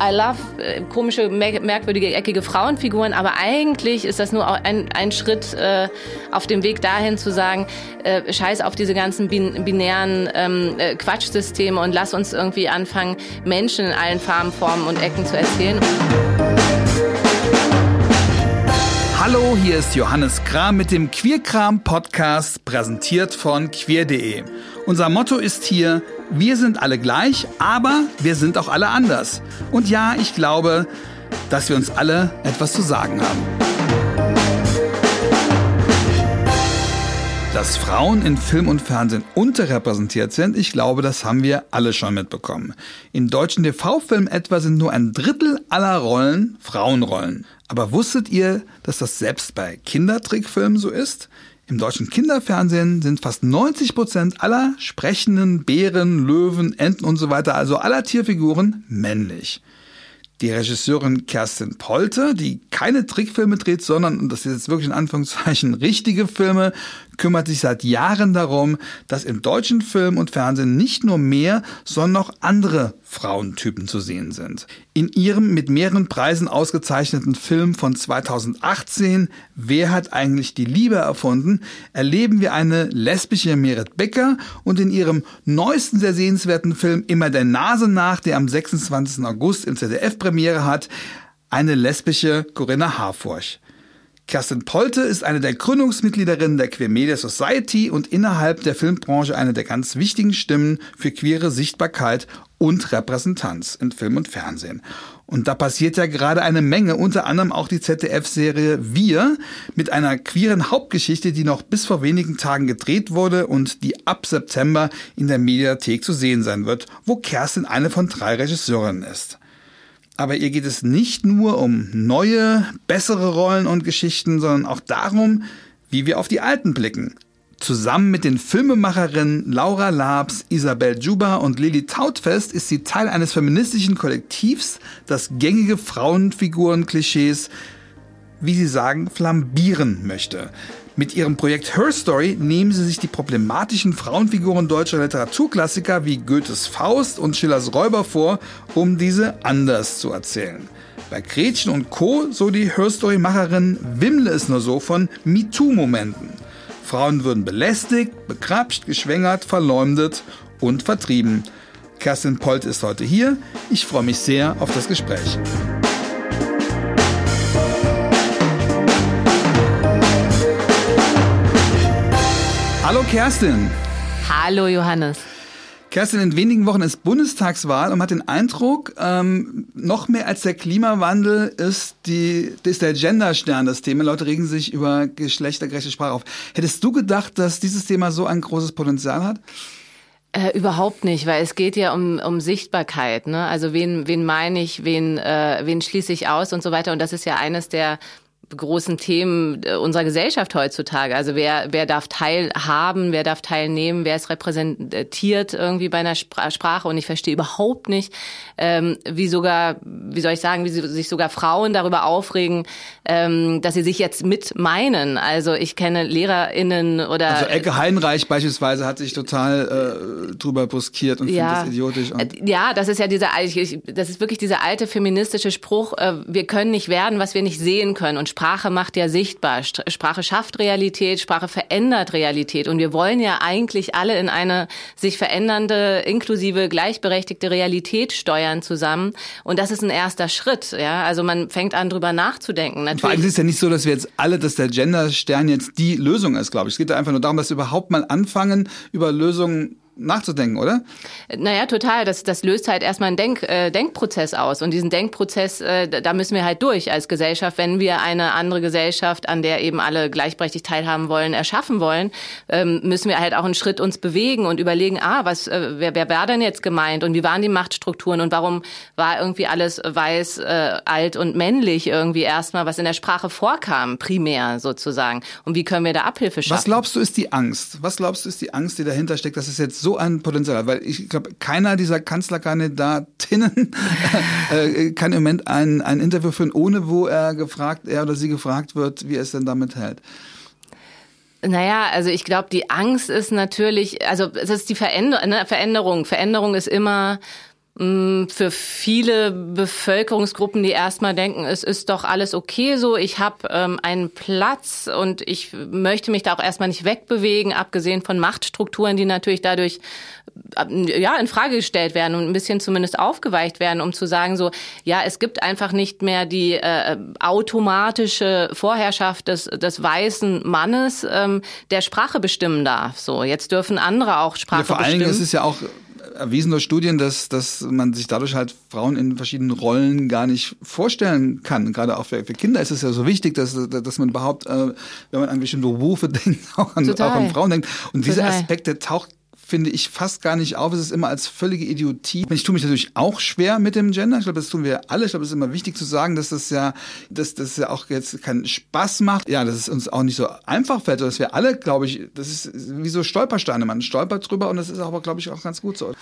I love äh, komische, merkwürdige, eckige Frauenfiguren, aber eigentlich ist das nur ein, ein Schritt äh, auf dem Weg dahin zu sagen, äh, scheiß auf diese ganzen bin binären ähm, äh, Quatschsysteme und lass uns irgendwie anfangen, Menschen in allen Farben, Formen und Ecken zu erzählen. Hallo, hier ist Johannes Kram mit dem Queerkram Podcast, präsentiert von queer.de. Unser Motto ist hier, wir sind alle gleich, aber wir sind auch alle anders. Und ja, ich glaube, dass wir uns alle etwas zu sagen haben. Dass Frauen in Film und Fernsehen unterrepräsentiert sind, ich glaube, das haben wir alle schon mitbekommen. In deutschen TV-Filmen etwa sind nur ein Drittel aller Rollen Frauenrollen. Aber wusstet ihr, dass das selbst bei Kindertrickfilmen so ist? Im deutschen Kinderfernsehen sind fast 90 Prozent aller sprechenden Bären, Löwen, Enten und so weiter, also aller Tierfiguren, männlich. Die Regisseurin Kerstin Polte, die keine Trickfilme dreht, sondern, und das ist jetzt wirklich in Anführungszeichen, richtige Filme, kümmert sich seit Jahren darum, dass im deutschen Film und Fernsehen nicht nur mehr, sondern auch andere Frauentypen zu sehen sind. In ihrem mit mehreren Preisen ausgezeichneten Film von 2018 Wer hat eigentlich die Liebe erfunden, erleben wir eine lesbische Merit Becker und in ihrem neuesten sehr sehenswerten Film Immer der Nase nach, der am 26. August im ZDF Premiere hat, eine lesbische Corinna Harfurch. Kerstin Polte ist eine der Gründungsmitgliederinnen der Queer Media Society und innerhalb der Filmbranche eine der ganz wichtigen Stimmen für queere Sichtbarkeit und Repräsentanz in Film und Fernsehen. Und da passiert ja gerade eine Menge, unter anderem auch die ZDF-Serie Wir mit einer queeren Hauptgeschichte, die noch bis vor wenigen Tagen gedreht wurde und die ab September in der Mediathek zu sehen sein wird, wo Kerstin eine von drei Regisseurinnen ist. Aber ihr geht es nicht nur um neue, bessere Rollen und Geschichten, sondern auch darum, wie wir auf die alten blicken. Zusammen mit den Filmemacherinnen Laura Labs, Isabel Juba und Lili Tautfest ist sie Teil eines feministischen Kollektivs, das gängige Frauenfiguren-Klischees, wie sie sagen, flambieren möchte. Mit ihrem Projekt Her Story nehmen sie sich die problematischen Frauenfiguren deutscher Literaturklassiker wie Goethes Faust und Schillers Räuber vor, um diese anders zu erzählen. Bei Gretchen und Co., so die Her Story-Macherin, wimmle es nur so von MeToo-Momenten. Frauen würden belästigt, bekrapscht, geschwängert, verleumdet und vertrieben. Kerstin Polt ist heute hier. Ich freue mich sehr auf das Gespräch. Kerstin. Hallo Johannes. Kerstin, in wenigen Wochen ist Bundestagswahl und man hat den Eindruck, ähm, noch mehr als der Klimawandel ist, die, ist der Genderstern das Thema. Leute regen sich über geschlechtergerechte Sprache auf. Hättest du gedacht, dass dieses Thema so ein großes Potenzial hat? Äh, überhaupt nicht, weil es geht ja um, um Sichtbarkeit. Ne? Also wen, wen meine ich, wen, äh, wen schließe ich aus und so weiter. Und das ist ja eines der großen Themen äh, unserer Gesellschaft heutzutage. Also wer, wer darf teilhaben, wer darf teilnehmen, wer ist repräsentiert irgendwie bei einer Sprache. Und ich verstehe überhaupt nicht, ähm, wie sogar, wie soll ich sagen, wie sich sogar Frauen darüber aufregen, ähm, dass sie sich jetzt mit meinen. Also ich kenne LehrerInnen oder... Also Ecke Heinreich beispielsweise hat sich total äh, drüber buskiert und ja, findet das idiotisch. Äh, ja, das ist ja dieser, das ist wirklich dieser alte feministische Spruch, äh, wir können nicht werden, was wir nicht sehen können. Und Sprache macht ja sichtbar. Sprache schafft Realität, Sprache verändert Realität. Und wir wollen ja eigentlich alle in eine sich verändernde, inklusive, gleichberechtigte Realität steuern zusammen. Und das ist ein erster Schritt. Ja, also man fängt an, drüber nachzudenken. Natürlich. Vor allem ist es ja nicht so, dass wir jetzt alle, dass der Genderstern jetzt die Lösung ist, glaube ich. Es geht ja einfach nur darum, dass wir überhaupt mal anfangen, über Lösungen nachzudenken, oder? Naja, total. Das, das löst halt erstmal einen Denk, äh, Denkprozess aus. Und diesen Denkprozess, äh, da müssen wir halt durch als Gesellschaft, wenn wir eine andere Gesellschaft, an der eben alle gleichberechtigt teilhaben wollen, erschaffen wollen, ähm, müssen wir halt auch einen Schritt uns bewegen und überlegen, ah, was, äh, wer, wer war denn jetzt gemeint und wie waren die Machtstrukturen und warum war irgendwie alles weiß, äh, alt und männlich irgendwie erstmal, was in der Sprache vorkam, primär sozusagen. Und wie können wir da Abhilfe schaffen? Was glaubst du ist die Angst? Was glaubst du ist die Angst, die dahinter steckt, dass es jetzt so so ein Potenzial hat, weil ich glaube, keiner dieser Kanzlerkandidatinnen äh, kann im Moment ein, ein Interview führen, ohne wo er gefragt, er oder sie gefragt wird, wie er es denn damit hält. Naja, also ich glaube, die Angst ist natürlich, also es ist die Veränder ne, Veränderung. Veränderung ist immer Mm, für viele Bevölkerungsgruppen, die erstmal denken, es ist doch alles okay so, ich habe ähm, einen Platz und ich möchte mich da auch erstmal nicht wegbewegen, abgesehen von Machtstrukturen, die natürlich dadurch äh, ja in Frage gestellt werden und ein bisschen zumindest aufgeweicht werden, um zu sagen so, ja, es gibt einfach nicht mehr die äh, automatische Vorherrschaft des, des weißen Mannes, ähm, der Sprache bestimmen darf. So, jetzt dürfen andere auch Sprache ja, vor bestimmen. Vor allen Dingen ist es ja auch erwiesen durch Studien, dass, dass man sich dadurch halt Frauen in verschiedenen Rollen gar nicht vorstellen kann. Gerade auch für, für Kinder ist es ja so wichtig, dass, dass man überhaupt, äh, wenn man an bestimmte Berufe denkt, auch an, auch an Frauen denkt. Und Total. dieser Aspekt, der taucht finde ich fast gar nicht auf. Es ist immer als völlige Idiotie. Ich tue mich natürlich auch schwer mit dem Gender. Ich glaube, das tun wir alle. Ich glaube, es ist immer wichtig zu sagen, dass das ja, dass das ja auch jetzt keinen Spaß macht. Ja, dass es uns auch nicht so einfach fällt. Dass wir alle, glaube ich, das ist wie so Stolpersteine. Man stolpert drüber und das ist aber, glaube ich, auch ganz gut so.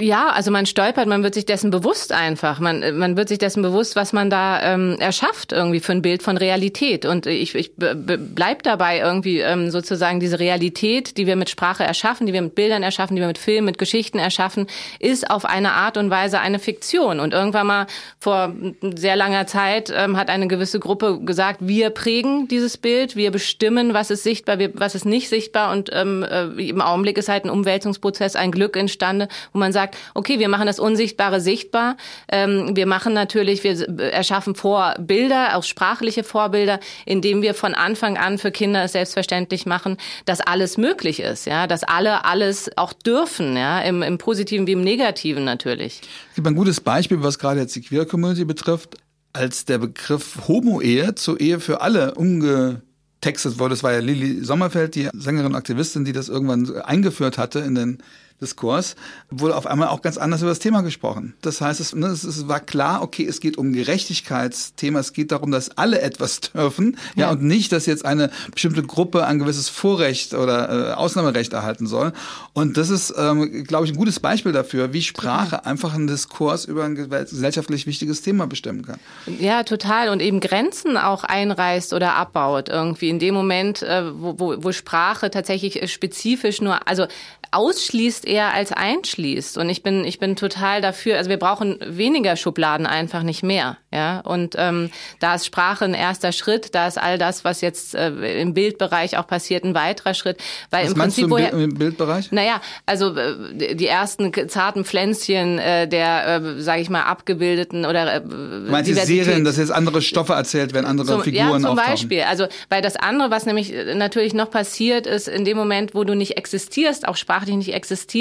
Ja, also man stolpert, man wird sich dessen bewusst einfach. Man, man wird sich dessen bewusst, was man da ähm, erschafft irgendwie für ein Bild von Realität. Und ich, ich bleib dabei irgendwie ähm, sozusagen diese Realität, die wir mit Sprache erschaffen, die wir mit Bildern erschaffen, die wir mit Filmen, mit Geschichten erschaffen, ist auf eine Art und Weise eine Fiktion. Und irgendwann mal vor sehr langer Zeit ähm, hat eine gewisse Gruppe gesagt, wir prägen dieses Bild, wir bestimmen, was ist sichtbar, was ist nicht sichtbar. Und ähm, äh, im Augenblick ist halt ein Umwälzungsprozess, ein Glück entstanden, wo man sagt, okay, wir machen das Unsichtbare sichtbar. Ähm, wir machen natürlich, wir erschaffen Vorbilder, auch sprachliche Vorbilder, indem wir von Anfang an für Kinder es selbstverständlich machen, dass alles möglich ist, ja, dass alle alle alles auch dürfen, ja, im, im Positiven wie im Negativen natürlich. Es gibt ein gutes Beispiel, was gerade jetzt die Queer Community betrifft, als der Begriff Homo-Ehe zur Ehe für alle umgetextet wurde. Das war ja Lili Sommerfeld, die Sängerin und Aktivistin, die das irgendwann eingeführt hatte in den Diskurs, wurde auf einmal auch ganz anders über das Thema gesprochen. Das heißt, es, ne, es, es war klar, okay, es geht um Gerechtigkeitsthema, es geht darum, dass alle etwas dürfen, ja, ja und nicht, dass jetzt eine bestimmte Gruppe ein gewisses Vorrecht oder äh, Ausnahmerecht erhalten soll. Und das ist, ähm, glaube ich, ein gutes Beispiel dafür, wie Sprache einfach einen Diskurs über ein gesellschaftlich wichtiges Thema bestimmen kann. Ja, total. Und eben Grenzen auch einreißt oder abbaut irgendwie. In dem Moment, äh, wo, wo, wo Sprache tatsächlich spezifisch nur, also ausschließt eher als einschließt. Und ich bin, ich bin total dafür, also wir brauchen weniger Schubladen einfach nicht mehr. Ja, und ähm, da ist Sprache ein erster Schritt, da ist all das, was jetzt äh, im Bildbereich auch passiert, ein weiterer Schritt. Weil was im Prinzip du im, woher, im Bildbereich? Naja, also äh, die ersten zarten Pflänzchen äh, der, äh, sage ich mal, abgebildeten oder äh, Meinst du Serien, dass jetzt andere Stoffe erzählt werden, andere zum, Figuren Ja, zum auftauchen. Beispiel. Also weil das andere, was nämlich äh, natürlich noch passiert, ist in dem Moment, wo du nicht existierst, auch sprachlich nicht existierst.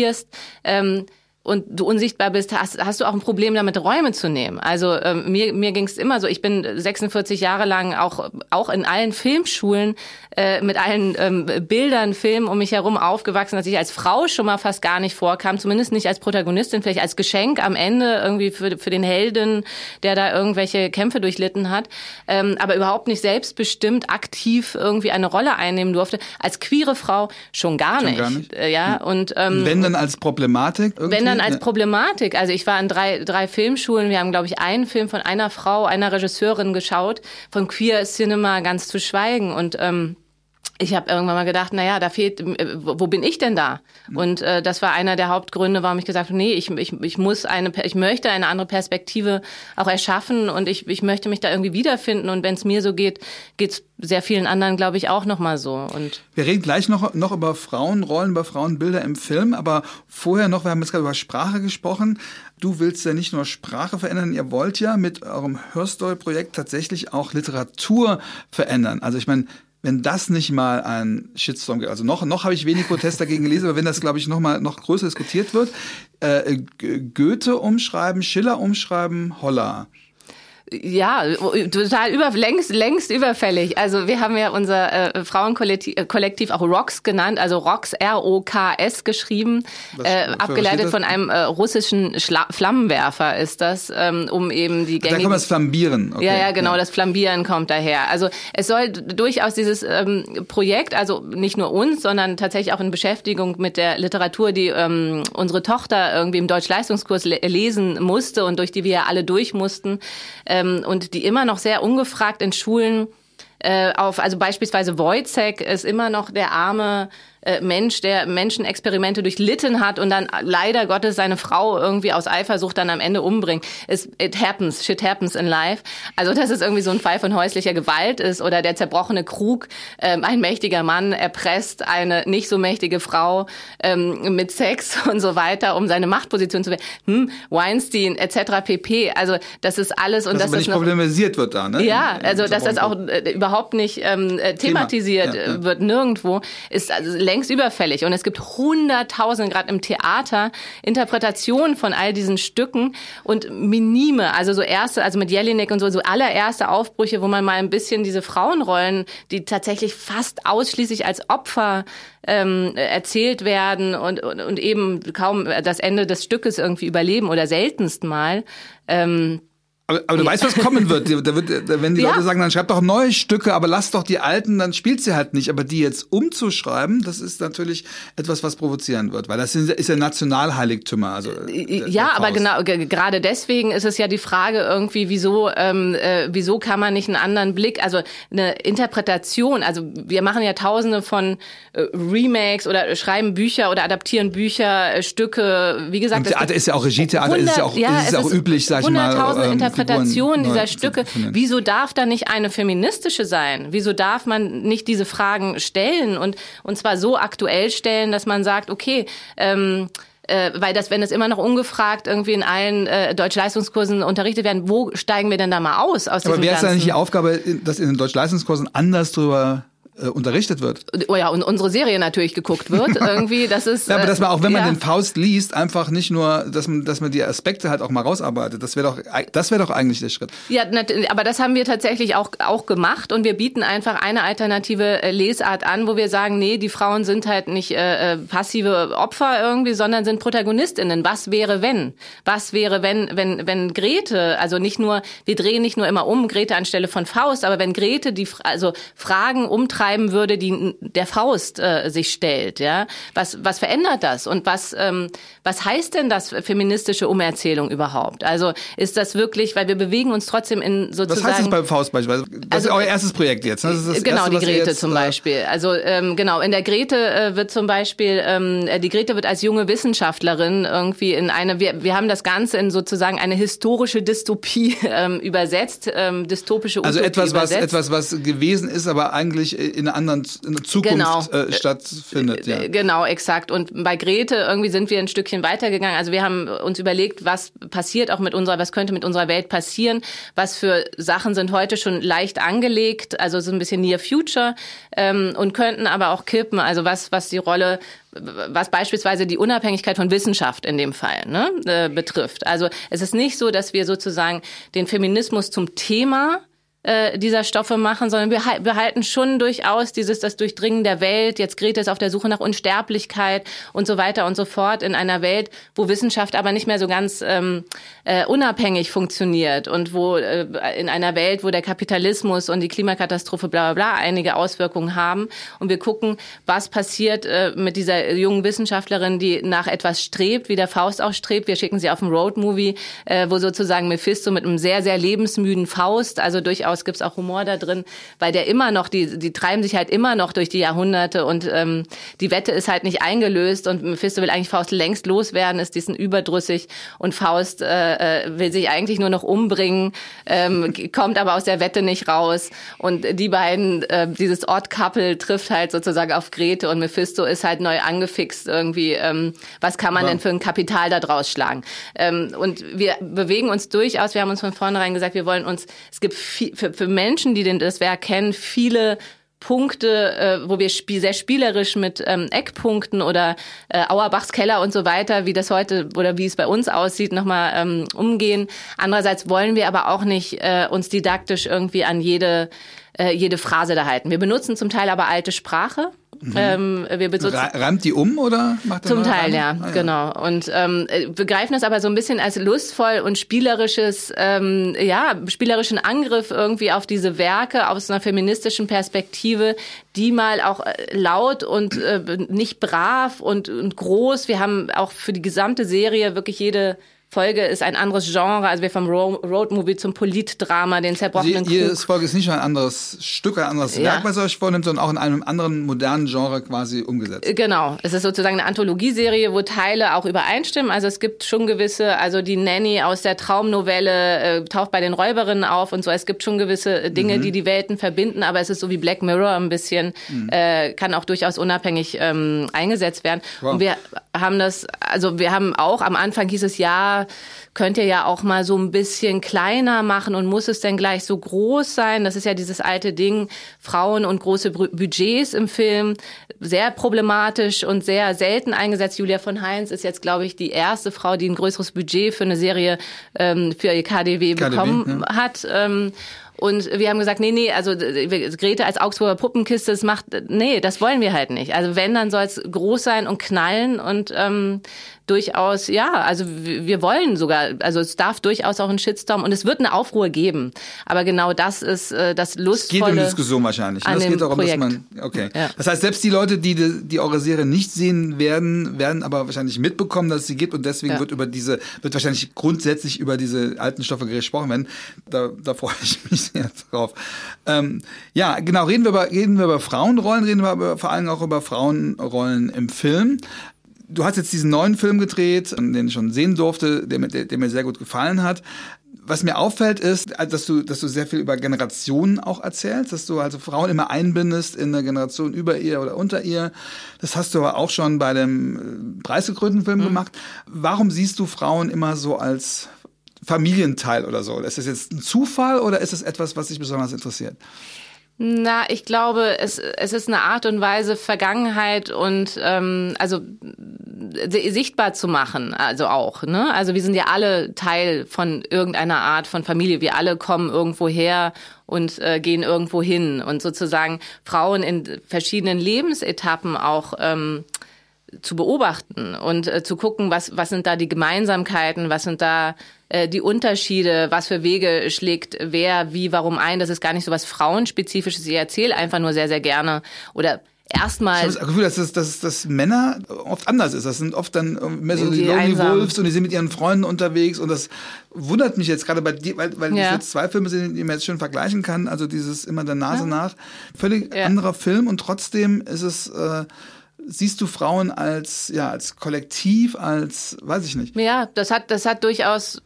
Ähm, und du unsichtbar bist, hast, hast du auch ein Problem damit, Räume zu nehmen. Also ähm, mir, mir ging es immer so, ich bin 46 Jahre lang auch, auch in allen Filmschulen äh, mit allen ähm, Bildern, Filmen um mich herum aufgewachsen, dass ich als Frau schon mal fast gar nicht vorkam, zumindest nicht als Protagonistin, vielleicht als Geschenk am Ende irgendwie für, für den Helden, der da irgendwelche Kämpfe durchlitten hat, ähm, aber überhaupt nicht selbstbestimmt aktiv irgendwie eine Rolle einnehmen durfte. Als queere Frau schon gar schon nicht. Gar nicht. Äh, ja, und, ähm, wenn dann als Problematik? Irgendwie? Dann als Problematik. Also ich war in drei, drei Filmschulen. Wir haben, glaube ich, einen Film von einer Frau, einer Regisseurin geschaut, von Queer Cinema ganz zu schweigen. Und ähm, ich habe irgendwann mal gedacht, naja, da fehlt, äh, wo bin ich denn da? Und äh, das war einer der Hauptgründe, warum ich gesagt habe, nee, ich, ich, ich muss eine, ich möchte eine andere Perspektive auch erschaffen und ich, ich möchte mich da irgendwie wiederfinden. Und wenn es mir so geht, geht's sehr vielen anderen, glaube ich, auch nochmal so. Und wir reden gleich noch, noch über Frauenrollen, über Frauenbilder im Film, aber vorher noch, wir haben jetzt gerade über Sprache gesprochen. Du willst ja nicht nur Sprache verändern, ihr wollt ja mit eurem Hörstory-Projekt tatsächlich auch Literatur verändern. Also ich meine, wenn das nicht mal ein Shitstorm gibt, also noch, noch habe ich wenig Protest dagegen gelesen, aber wenn das, glaube ich, noch mal noch größer diskutiert wird, äh, Goethe umschreiben, Schiller umschreiben, Holler. Ja, total über, längst, längst überfällig. Also wir haben ja unser äh, Frauenkollektiv auch ROX genannt, also ROX, R-O-K-S geschrieben, äh, abgeleitet von einem äh, russischen Schla Flammenwerfer ist das, ähm, um eben die gängigen... Da kommt das Flambieren. Okay. Ja, ja, genau, ja. das Flambieren kommt daher. Also es soll durchaus dieses ähm, Projekt, also nicht nur uns, sondern tatsächlich auch in Beschäftigung mit der Literatur, die ähm, unsere Tochter irgendwie im Deutschleistungskurs le lesen musste und durch die wir ja alle durch mussten, ähm, und die immer noch sehr ungefragt in Schulen äh, auf, also beispielsweise Wojcek ist immer noch der arme äh, Mensch, der Menschenexperimente durchlitten hat und dann leider Gottes seine Frau irgendwie aus Eifersucht dann am Ende umbringt. Es, it happens, shit happens in life. Also dass es irgendwie so ein Fall von häuslicher Gewalt ist oder der zerbrochene Krug, ähm, ein mächtiger Mann erpresst eine nicht so mächtige Frau ähm, mit Sex und so weiter, um seine Machtposition zu werden. Hm, Weinstein etc. pp. Also das ist alles und das das nicht ist noch, problematisiert wird da, ne? ja, also dass das auch äh, überhaupt nicht ähm, äh, thematisiert Thema. Ja, ja. äh, wird nirgendwo, ist also längst überfällig. Und es gibt hunderttausende, gerade im Theater, Interpretationen von all diesen Stücken und minime, also so erste, also mit Jelinek und so, so allererste Aufbrüche, wo man mal ein bisschen diese Frauenrollen, die tatsächlich fast ausschließlich als Opfer ähm, erzählt werden und, und, und eben kaum das Ende des Stückes irgendwie überleben oder seltenst mal. Ähm, Aber, aber du weißt, was kommen wird. Da wird da, wenn die Ja. Leute sagen, dann schreib doch neue Stücke, aber lass doch die alten, dann spielt sie halt nicht. Aber die jetzt umzuschreiben, das ist natürlich etwas, was provozieren wird, weil das sind, ist ja Nationalheiligtümer. Also der- der Ja, aber Faust. genau, ge- gerade deswegen ist es ja die Frage irgendwie, wieso, ähm, äh, wieso kann man nicht einen anderen Blick, also eine Interpretation, also wir machen ja tausende von äh, Remakes oder schreiben Bücher oder adaptieren Bücher, äh, Stücke, wie gesagt. Es Theater ist ja auch Regietheater, ist es ja auch, hundert- ist es ja auch üblich, sag ich mal. Ähm, Figuren neu dieser Stücke. Wieso darf da nicht eine feministische sein? Wieso darf man nicht diese Fragen stellen und, und zwar so aktuell stellen, dass man sagt, okay, ähm, äh, weil das, wenn es immer noch ungefragt irgendwie in allen äh, Deutschleistungskursen unterrichtet werden, wo steigen wir denn da mal aus aus Aber wäre es da ganzen? nicht die Aufgabe, dass in den Deutschleistungskursen anders drüber äh, unterrichtet wird? oh ja, und unsere Serie natürlich geguckt wird irgendwie, das ist Ja, aber dass man auch, wenn man ja. den Faust liest, einfach nicht nur, dass man, dass man die Aspekte halt auch mal rausarbeitet. Das wäre doch, das wäre doch eigentlich der Schritt. Ja, aber das haben wir tatsächlich auch, auch gemacht und wir bieten einfach eine alternative äh, Lesart an, wo wir sagen, nee, die Frauen sind halt nicht äh, äh, passive Opfer irgendwie, sondern sind Protagonistinnen. Was wäre, wenn? Was wäre, wenn, wenn, wenn Grete, also nicht nur, wir drehen nicht nur immer um Grete anstelle von Faust, aber wenn Grete die, also Fragen umtreiben würde, die der Faust äh, sich stellt, ja, was, was verändert das und was, ähm, was heißt denn das feministische Umerzählung überhaupt? Also ist das wirklich, weil wir bewegen uns trotzdem in Was sozusagen heißt das beim Faust beispielsweise? Das Also, ist euer erstes Projekt jetzt. Ne? Genau, erste, die was Grete jetzt, zum äh, Beispiel. Also ähm, genau, in der Grete äh, wird zum Beispiel, ähm, äh, die Grete wird als junge Wissenschaftlerin irgendwie in eine, wir, wir haben das Ganze in sozusagen eine historische Dystopie ähm, übersetzt, ähm, dystopische Also Utopie etwas, was, übersetzt. etwas, was gewesen ist, aber eigentlich in einer anderen in der Zukunft Genau. äh, stattfindet. Ja. Äh, Genau, exakt. Und bei Grete irgendwie sind wir ein Stückchen weitergegangen. Also wir haben uns überlegt, was passiert auch mit unserer, was könnte mit unserer Welt passieren, was für Sachen sind heute schon leicht angelegt, also so ein bisschen Near Future ähm, und könnten aber auch kippen. Also was, was die Rolle was beispielsweise die Unabhängigkeit von Wissenschaft in dem Fall ne, äh, betrifft. Also es ist nicht so, dass wir sozusagen den Feminismus zum Thema äh, dieser Stoffe machen, sondern wir hal- behalten schon durchaus dieses das Durchdringen der Welt. Jetzt Grete ist auf der Suche nach Unsterblichkeit und so weiter und so fort in einer Welt, wo Wissenschaft aber nicht mehr so ganz ähm, äh, unabhängig funktioniert und wo äh, in einer Welt, wo der Kapitalismus und die Klimakatastrophe bla bla bla einige Auswirkungen haben. Und wir gucken, was passiert äh, mit dieser jungen Wissenschaftlerin, die nach etwas strebt, wie der Faust auch strebt. Wir schicken sie auf einen Roadmovie, äh, wo sozusagen Mephisto mit einem sehr, sehr lebensmüden Faust, also durchaus gibt's auch Humor da drin, weil der immer noch, die, die treiben sich halt immer noch durch die Jahrhunderte und ähm, die Wette ist halt nicht eingelöst und Mephisto will eigentlich Faust längst loswerden, ist diesen überdrüssig und Faust äh, äh, will sich eigentlich nur noch umbringen, ähm, kommt aber aus der Wette nicht raus und die beiden, äh, dieses Odd-Couple trifft halt sozusagen auf Grete und Mephisto ist halt neu angefixt irgendwie, ähm, was kann man Ja. denn für ein Kapital da draus schlagen? Ähm, und wir bewegen uns durchaus, wir haben uns von vornherein gesagt, wir wollen uns, es gibt viel, für, für Menschen, die den, das Werk kennen, viele Punkte, äh, wo wir spie sehr spielerisch mit ähm, Eckpunkten oder äh, Auerbachs Keller und so weiter, wie das heute oder wie es bei uns aussieht, nochmal ähm, umgehen. Andererseits wollen wir aber auch nicht äh, uns didaktisch irgendwie an jede äh, jede Phrase da halten. Wir benutzen zum Teil aber alte Sprache. Ähm, wir Reimt die um oder macht zum Teil, ja, Ah, genau. Und ähm, äh, begreifen das aber so ein bisschen als lustvoll und spielerisches, ähm, ja, spielerischen Angriff irgendwie auf diese Werke aus einer feministischen Perspektive, die mal auch äh, laut und äh, nicht brav und, und groß. Wir haben auch für die gesamte Serie wirklich jede Folge ist ein anderes Genre. Also wir vom Roadmovie zum Politdrama, den zerbrochenen also Jede Folge ist nicht nur ein anderes Stück, ein anderes ja. Werk, was ihr euch vornimmt, sondern auch in einem anderen modernen Genre quasi umgesetzt. Genau. Es ist sozusagen eine Anthologieserie, wo Teile auch übereinstimmen. Also es gibt schon gewisse, also die Nanny aus der Traumnovelle äh, taucht bei den Räuberinnen auf und so. Es gibt schon gewisse Dinge, mhm. die die Welten verbinden, aber es ist so wie Black Mirror ein bisschen, mhm. äh, kann auch durchaus unabhängig ähm, eingesetzt werden. Wow. Und wir haben das, also wir haben auch am Anfang hieß es ja, könnt ihr ja auch mal so ein bisschen kleiner machen und muss es denn gleich so groß sein? Das ist ja dieses alte Ding, Frauen und große Budgets im Film, sehr problematisch und sehr selten eingesetzt. Julia von Heinz ist jetzt, glaube ich, die erste Frau, die ein größeres Budget für eine Serie ähm, für ihr KDW, KDW bekommen ja. hat. Ähm, und wir haben gesagt, nee, nee, also Grete als Augsburger Puppenkiste, das macht, nee, das wollen wir halt nicht. Also wenn, dann soll es groß sein und knallen und ähm, durchaus, ja, also wir wollen sogar, also es darf durchaus auch einen Shitstorm und es wird eine Aufruhr geben. Aber genau das ist äh, das Lustvolle. Es geht um Diskussion wahrscheinlich. Ne? Es geht darum, Projekt. dass man, okay. Ja. Das heißt, selbst die Leute, die, die die eure Serie nicht sehen werden, werden aber wahrscheinlich mitbekommen, dass es sie gibt und deswegen ja. wird über diese, wird wahrscheinlich grundsätzlich über diese alten Stoffe gesprochen werden. Da, da freue ich mich sehr drauf. Ähm, ja, genau, reden wir über, reden wir über Frauenrollen, reden wir aber vor allem auch über Frauenrollen im Film du hast jetzt diesen neuen Film gedreht, den ich schon sehen durfte, der, der, der mir sehr gut gefallen hat. Was mir auffällt, ist, dass du, dass du sehr viel über Generationen auch erzählst, dass du also Frauen immer einbindest in eine Generation über ihr oder unter ihr. Das hast du aber auch schon bei dem äh, preisgekrönten Film mhm. gemacht. Warum siehst du Frauen immer so als Familienteil oder so? Ist das jetzt ein Zufall oder ist es etwas, was dich besonders interessiert? Na, ich glaube, es, es ist eine Art und Weise, Vergangenheit und ähm, also sichtbar zu machen, also auch. Ne? Also wir sind ja alle Teil von irgendeiner Art von Familie. Wir alle kommen irgendwo her und äh, gehen irgendwo hin und sozusagen Frauen in verschiedenen Lebensetappen auch ähm, zu beobachten und äh, zu gucken, was, was sind da die Gemeinsamkeiten, was sind da die Unterschiede, was für Wege schlägt wer, wie, warum ein. Das ist gar nicht so was Frauenspezifisches. Ich erzähle einfach nur sehr, sehr gerne oder erstmal. Ich habe das Gefühl, dass, das, dass, dass Männer oft anders ist. Das sind oft dann mehr so die, die Lonely Wolves und die sind mit ihren Freunden unterwegs und das wundert mich jetzt gerade bei dir, weil, weil ja. jetzt zwei Filme sind, die man jetzt schön vergleichen kann. Also dieses immer der Nase ja. nach. Völlig ja. anderer Film und trotzdem ist es äh, siehst du Frauen als ja als Kollektiv, als weiß ich nicht. Ja, das hat das hat durchaus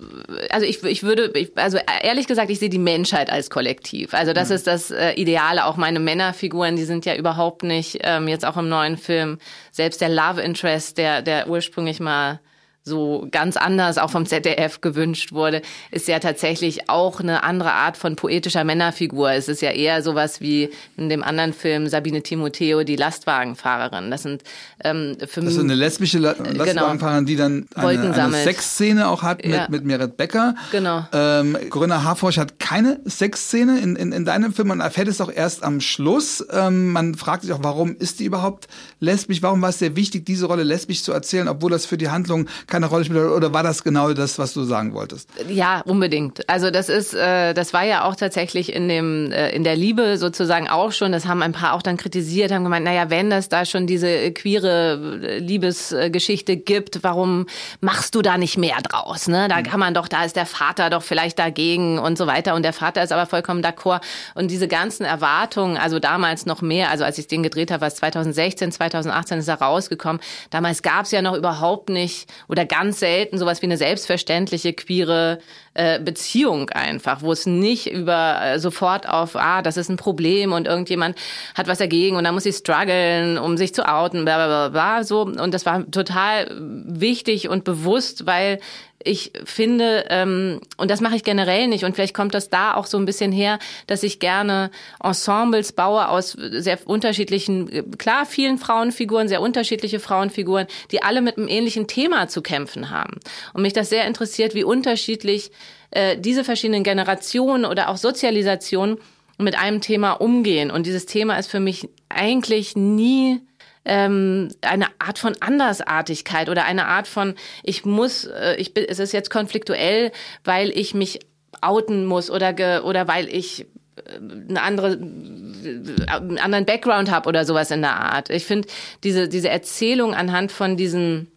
also ich ich würde ich, also ehrlich gesagt, ich sehe die Menschheit als Kollektiv. Also das ja. ist das äh, Ideale. Auch meine Männerfiguren, die sind ja überhaupt nicht ähm, jetzt auch im neuen Film selbst der Love Interest, der der ursprünglich mal so ganz anders auch vom ZDF gewünscht wurde, ist ja tatsächlich auch eine andere Art von poetischer Männerfigur. Es ist ja eher sowas wie in dem anderen Film Sabine Timoteo, die Lastwagenfahrerin. Das sind ähm, für Das ist eine lesbische La genau. Lastwagenfahrerin, die dann eine, eine Sexszene auch hat mit, ja. mit Meret Becker. Genau. Ähm, Corinna Harforsch hat keine Sexszene in, in, in deinem Film. Man erfährt es auch erst am Schluss. Ähm, man fragt sich auch, warum ist die überhaupt lesbisch? Warum war es sehr wichtig, diese Rolle lesbisch zu erzählen, obwohl das für die Handlung keine Rolle spielt? Oder war das genau das, was du sagen wolltest? Ja, unbedingt. Also das ist, äh, das war ja auch tatsächlich in dem äh, in der Liebe sozusagen auch schon. Das haben ein paar auch dann kritisiert, haben gemeint, naja, wenn das da schon diese queere äh, Liebesgeschichte gibt, warum machst du da nicht mehr draus? Ne? Da mhm. kann man doch, da ist der Vater doch vielleicht dagegen und so weiter. Und der Vater ist aber vollkommen d'accord. Und diese ganzen Erwartungen, also damals noch mehr, also als ich den gedreht habe, war es 2016, 2018 ist er rausgekommen. Damals gab es ja noch überhaupt nicht oder oder ganz selten sowas wie eine selbstverständliche queere äh, Beziehung einfach, wo es nicht über äh, sofort auf, ah, das ist ein Problem und irgendjemand hat was dagegen und dann muss sie strugglen, um sich zu outen, bla bla bla, bla so. Und das war total wichtig und bewusst, weil ich finde, ähm, und das mache ich generell nicht, und vielleicht kommt das da auch so ein bisschen her, dass ich gerne Ensembles baue aus sehr unterschiedlichen, klar vielen Frauenfiguren, sehr unterschiedliche Frauenfiguren, die alle mit einem ähnlichen Thema zu kämpfen haben. Und mich das sehr interessiert, wie unterschiedlich äh, diese verschiedenen Generationen oder auch Sozialisationen mit einem Thema umgehen. Und dieses Thema ist für mich eigentlich nie ähm, eine Art von Andersartigkeit oder eine Art von, ich muss, äh, ich bin, es ist jetzt konfliktuell, weil ich mich outen muss oder, ge, oder weil ich äh, eine andere, äh, einen anderen Background habe oder sowas in der Art. Ich finde diese, diese Erzählung anhand von diesen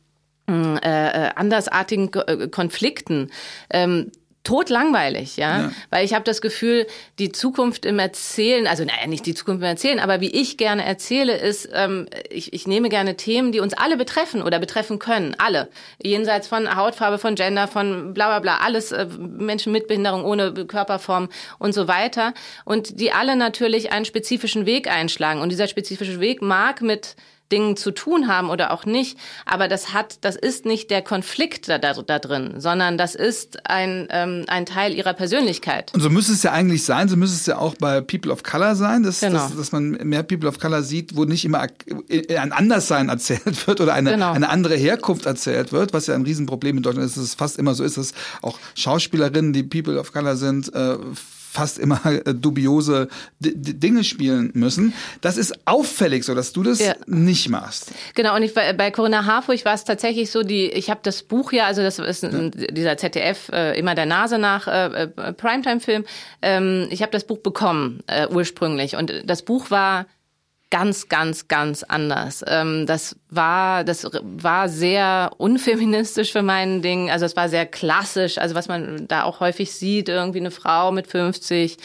äh, äh andersartigen Konflikten. Ähm, totlangweilig, ja? ja, weil ich habe das Gefühl, die Zukunft im Erzählen, also naja, nicht die Zukunft im Erzählen, aber wie ich gerne erzähle, ist, ähm, ich, ich nehme gerne Themen, die uns alle betreffen oder betreffen können, alle, jenseits von Hautfarbe, von Gender, von bla bla bla, alles, äh, Menschen mit Behinderung, ohne Körperform und so weiter. Und die alle natürlich einen spezifischen Weg einschlagen. Und dieser spezifische Weg mag mit Dingen zu tun haben oder auch nicht. Aber das hat, das ist nicht der Konflikt da, da, da drin, sondern das ist ein, ähm, ein Teil ihrer Persönlichkeit. Und so müsste es ja eigentlich sein, so müsste es ja auch bei People of Color sein, dass, genau. dass, dass man mehr People of Color sieht, wo nicht immer ein Anderssein erzählt wird oder eine, genau. eine andere Herkunft erzählt wird, was ja ein Riesenproblem in Deutschland ist, dass es fast immer so ist, dass auch Schauspielerinnen, die People of Color sind, äh, fast immer äh, dubiose D Dinge spielen müssen. Das ist auffällig so, dass du das ja. nicht machst. Genau, und ich, bei Corinna Harfurch war es tatsächlich so, die, ich habe das Buch ja, also das ist ein, dieser ZDF äh, immer der Nase nach äh, äh, Primetime-Film. Ähm, ich habe das Buch bekommen äh, ursprünglich und das Buch war ganz, ganz, ganz anders. Ähm, das war, das war sehr unfeministisch für meinen Ding. Also es war sehr klassisch. Also was man da auch häufig sieht, irgendwie eine Frau mit 50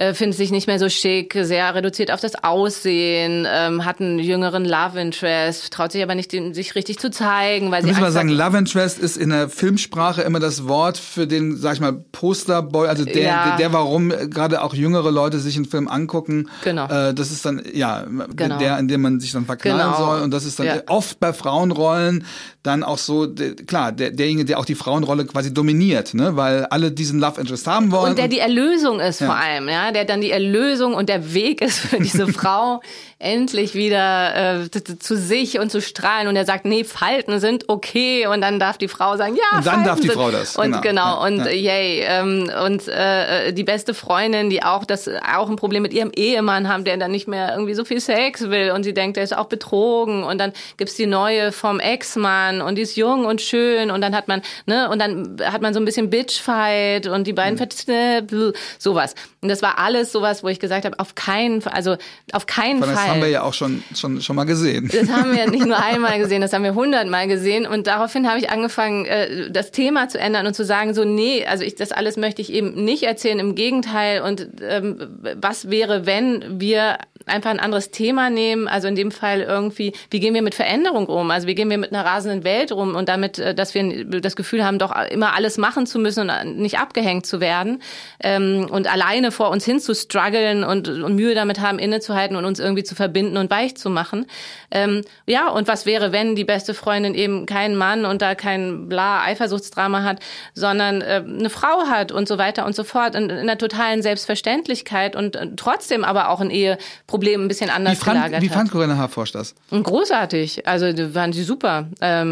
äh, findet sich nicht mehr so schick, sehr reduziert auf das Aussehen, ähm, hat einen jüngeren Love Interest, traut sich aber nicht, den, sich richtig zu zeigen. Weil sie muss man sagen, Love Interest ist in der Filmsprache immer das Wort für den, sag ich mal, Posterboy, also der, ja. der, der, warum gerade auch jüngere Leute sich einen Film angucken. Genau. Äh, das ist dann, ja, genau. der, in dem man sich dann verknallen genau. soll. Und das ist dann ja. oft bei Frauenrollen dann auch so, der, klar, der, derjenige, der auch die Frauenrolle quasi dominiert, ne, weil alle diesen Love Interest haben wollen. Und der die Erlösung ist ja. vor allem, ja der dann die Erlösung und der Weg ist für diese Frau, endlich wieder äh, zu sich und zu strahlen. Und er sagt, nee, Falten sind okay. Und dann darf die Frau sagen, ja, Und dann Falten darf die sind. Frau das. Und genau, genau ja, und ja. yay. Ähm, und äh, die beste Freundin, die auch das auch ein Problem mit ihrem Ehemann haben, der dann nicht mehr irgendwie so viel Sex will. Und sie denkt, er ist auch betrogen. Und dann gibt's die neue vom Ex-Mann und die ist jung und schön. Und dann hat man, ne, und dann hat man so ein bisschen Bitchfight und die beiden mhm. sowas. Und das war alles sowas, wo ich gesagt habe, auf keinen Fall, also auf keinen Fall haben wir ja auch schon, schon, schon mal gesehen. Das haben wir nicht nur einmal gesehen, das haben wir hundertmal gesehen. Und daraufhin habe ich angefangen, äh, das Thema zu ändern und zu sagen, so, nee, also ich, das alles möchte ich eben nicht erzählen, im Gegenteil. Und ähm, was wäre, wenn wir einfach ein anderes Thema nehmen, also in dem Fall irgendwie, wie gehen wir mit Veränderung um? Also wie gehen wir mit einer rasenden Welt um und damit, äh, dass wir das Gefühl haben, doch immer alles machen zu müssen und nicht abgehängt zu werden ähm, und alleine vor uns hin zu strugglen und, und Mühe damit haben, innezuhalten und uns irgendwie zu verbinden und weich zu machen. Ähm, ja, und was wäre, wenn die beste Freundin eben keinen Mann und da kein bla Eifersuchtsdrama hat, sondern äh, eine Frau hat und so weiter und so fort in, in einer totalen Selbstverständlichkeit und äh, trotzdem aber auch ein Eheproblem ein bisschen anders wie fand, gelagert Wie fand Corinna Harforsch das? Großartig. Also waren sie super. Ähm,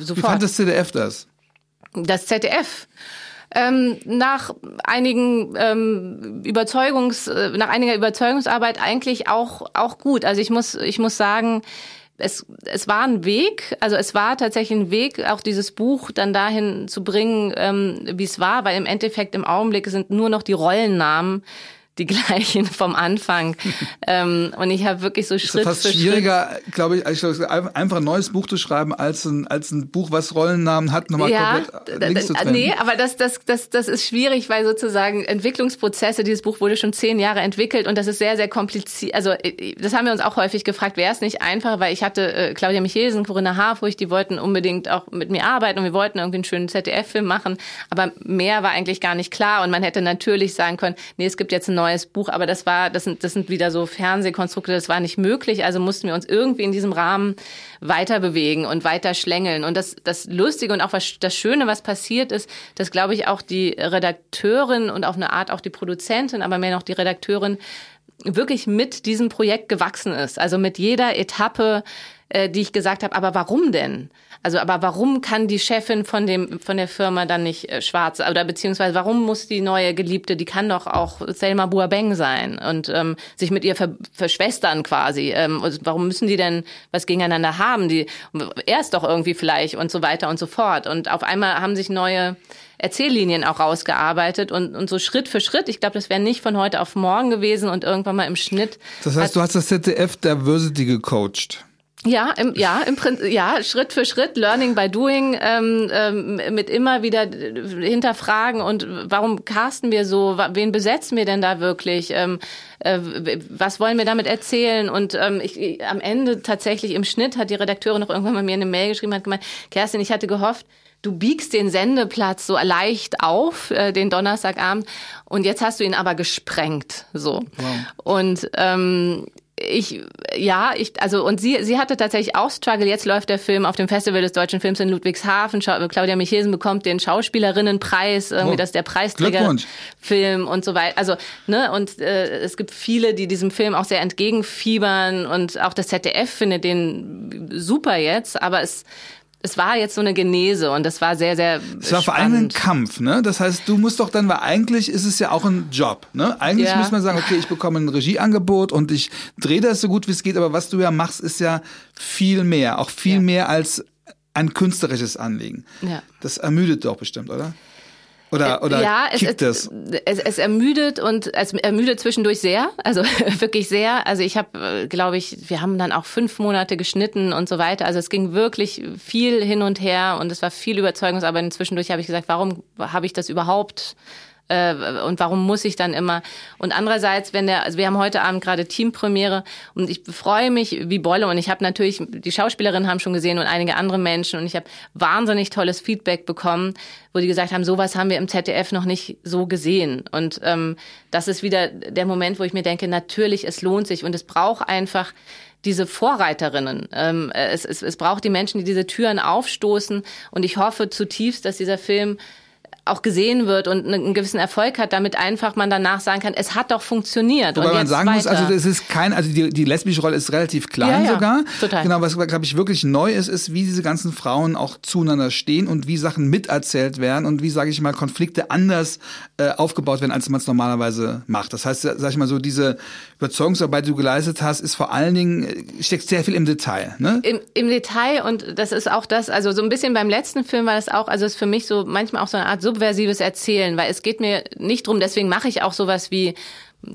sofort. Wie fand das ZDF das? Das ZDF ähm, nach einigen ähm, Überzeugungs, äh, nach einiger Überzeugungsarbeit eigentlich auch auch gut. Also ich muss ich muss sagen, es, es war ein Weg, also es war tatsächlich ein Weg, auch dieses Buch dann dahin zu bringen, ähm, wie es war, weil im Endeffekt im Augenblick sind nur noch die Rollennamen die gleichen vom Anfang. ähm, und ich habe wirklich so Schritt ist fast für schwieriger, glaube ich, einfach ein neues Buch zu schreiben, als ein, als ein Buch, was Rollennamen hat, nochmal ja, komplett äh, links zu trennen. Nee, aber das, das, das, das ist schwierig, weil sozusagen Entwicklungsprozesse, dieses Buch wurde schon zehn Jahre entwickelt und das ist sehr, sehr kompliziert. Also äh, das haben wir uns auch häufig gefragt, wäre es nicht einfach, weil ich hatte äh, Claudia Michelsen, Corinna Harfurch, die wollten unbedingt auch mit mir arbeiten und wir wollten irgendwie einen schönen ZDF-Film machen, aber mehr war eigentlich gar nicht klar und man hätte natürlich sagen können, nee, es gibt jetzt ein neues Buch, aber das war, das sind, das sind wieder so Fernsehkonstrukte, das war nicht möglich. Also mussten wir uns irgendwie in diesem Rahmen weiter bewegen und weiter schlängeln. Und das, das Lustige und auch was, das Schöne, was passiert ist, dass, glaube ich, auch die Redakteurin und auf eine Art auch die Produzentin, aber mehr noch die Redakteurin wirklich mit diesem Projekt gewachsen ist. Also mit jeder Etappe, äh, die ich gesagt habe, aber warum denn? Also, aber warum kann die Chefin von dem von der Firma dann nicht äh, schwarz oder beziehungsweise warum muss die neue Geliebte, die kann doch auch Selma Buabeng sein und ähm, sich mit ihr ver verschwestern quasi. Ähm, warum müssen die denn was gegeneinander haben? Die er ist doch irgendwie vielleicht und so weiter und so fort. Und auf einmal haben sich neue Erzähllinien auch rausgearbeitet und, und so Schritt für Schritt. Ich glaube, das wäre nicht von heute auf morgen gewesen und irgendwann mal im Schnitt. Das heißt, du hast das ZDF Diversity gecoacht. Ja, im, ja, im Prinzip, ja, Schritt für Schritt, Learning by Doing, ähm, ähm, mit immer wieder hinterfragen und warum casten wir so, wen besetzen wir denn da wirklich, ähm, äh, was wollen wir damit erzählen und ähm, ich, am Ende tatsächlich im Schnitt hat die Redakteurin noch irgendwann mal mir eine Mail geschrieben, hat gemeint, Kerstin, ich hatte gehofft, du biegst den Sendeplatz so leicht auf, äh, den Donnerstagabend, und jetzt hast du ihn aber gesprengt, so. Wow. Und ähm, ich, ja, ich, also, und sie, sie hatte tatsächlich auch Struggle. Jetzt läuft der Film auf dem Festival des deutschen Films in Ludwigshafen. Claudia Michelsen bekommt den Schauspielerinnenpreis, irgendwie, oh, das ist der Preisträgerfilm und so weiter. Also, ne, und äh, es gibt viele, die diesem Film auch sehr entgegenfiebern und auch das ZDF findet den super jetzt, aber es es war jetzt so eine Genese und das war sehr, sehr. Es war vor allem ein Kampf, ne? Das heißt, du musst doch dann, weil eigentlich ist es ja auch ein Job, ne? Eigentlich ja. muss man sagen, okay, ich bekomme ein Regieangebot und ich drehe das so gut wie es geht, aber was du ja machst, ist ja viel mehr, auch viel ja. mehr als ein künstlerisches Anliegen. Ja. Das ermüdet doch bestimmt, oder? Oder, oder ja, es, es, es, es ermüdet und es ermüdet zwischendurch sehr, also wirklich sehr. Also ich habe, äh, glaube ich, wir haben dann auch fünf Monate geschnitten und so weiter. Also es ging wirklich viel hin und her und es war viel Überzeugungsarbeit. Und zwischendurch habe ich gesagt, warum habe ich das überhaupt äh, und warum muss ich dann immer? Und andererseits, wenn der, also wir haben heute Abend gerade Teampremiere und ich freue mich wie Bolle und ich habe natürlich, die Schauspielerinnen haben schon gesehen und einige andere Menschen und ich habe wahnsinnig tolles Feedback bekommen, wo die gesagt haben, sowas haben wir im ZDF noch nicht so gesehen. Und ähm, das ist wieder der Moment, wo ich mir denke, natürlich, es lohnt sich und es braucht einfach diese Vorreiterinnen. Ähm, es, es, es braucht die Menschen, die diese Türen aufstoßen. Und ich hoffe zutiefst, dass dieser Film auch gesehen wird und einen gewissen Erfolg hat, damit einfach man danach sagen kann, es hat doch funktioniert. Wobei man sagen weiter. muss, also es ist kein, also die, die lesbische Rolle ist relativ klein ja, ja, sogar. Total. Genau, was glaube ich wirklich neu ist, ist, wie diese ganzen Frauen auch zueinander stehen und wie Sachen miterzählt werden und wie, sage ich mal, Konflikte anders äh, aufgebaut werden, als man es normalerweise macht. Das heißt, sag ich mal so, diese Überzeugungsarbeit, die du geleistet hast, ist vor allen Dingen, äh, steckt sehr viel im Detail. Ne? Im, Im Detail und das ist auch das, also so ein bisschen beim letzten Film war das auch, also ist für mich so manchmal auch so eine Art subversives Erzählen, weil es geht mir nicht drum, deswegen mache ich auch sowas wie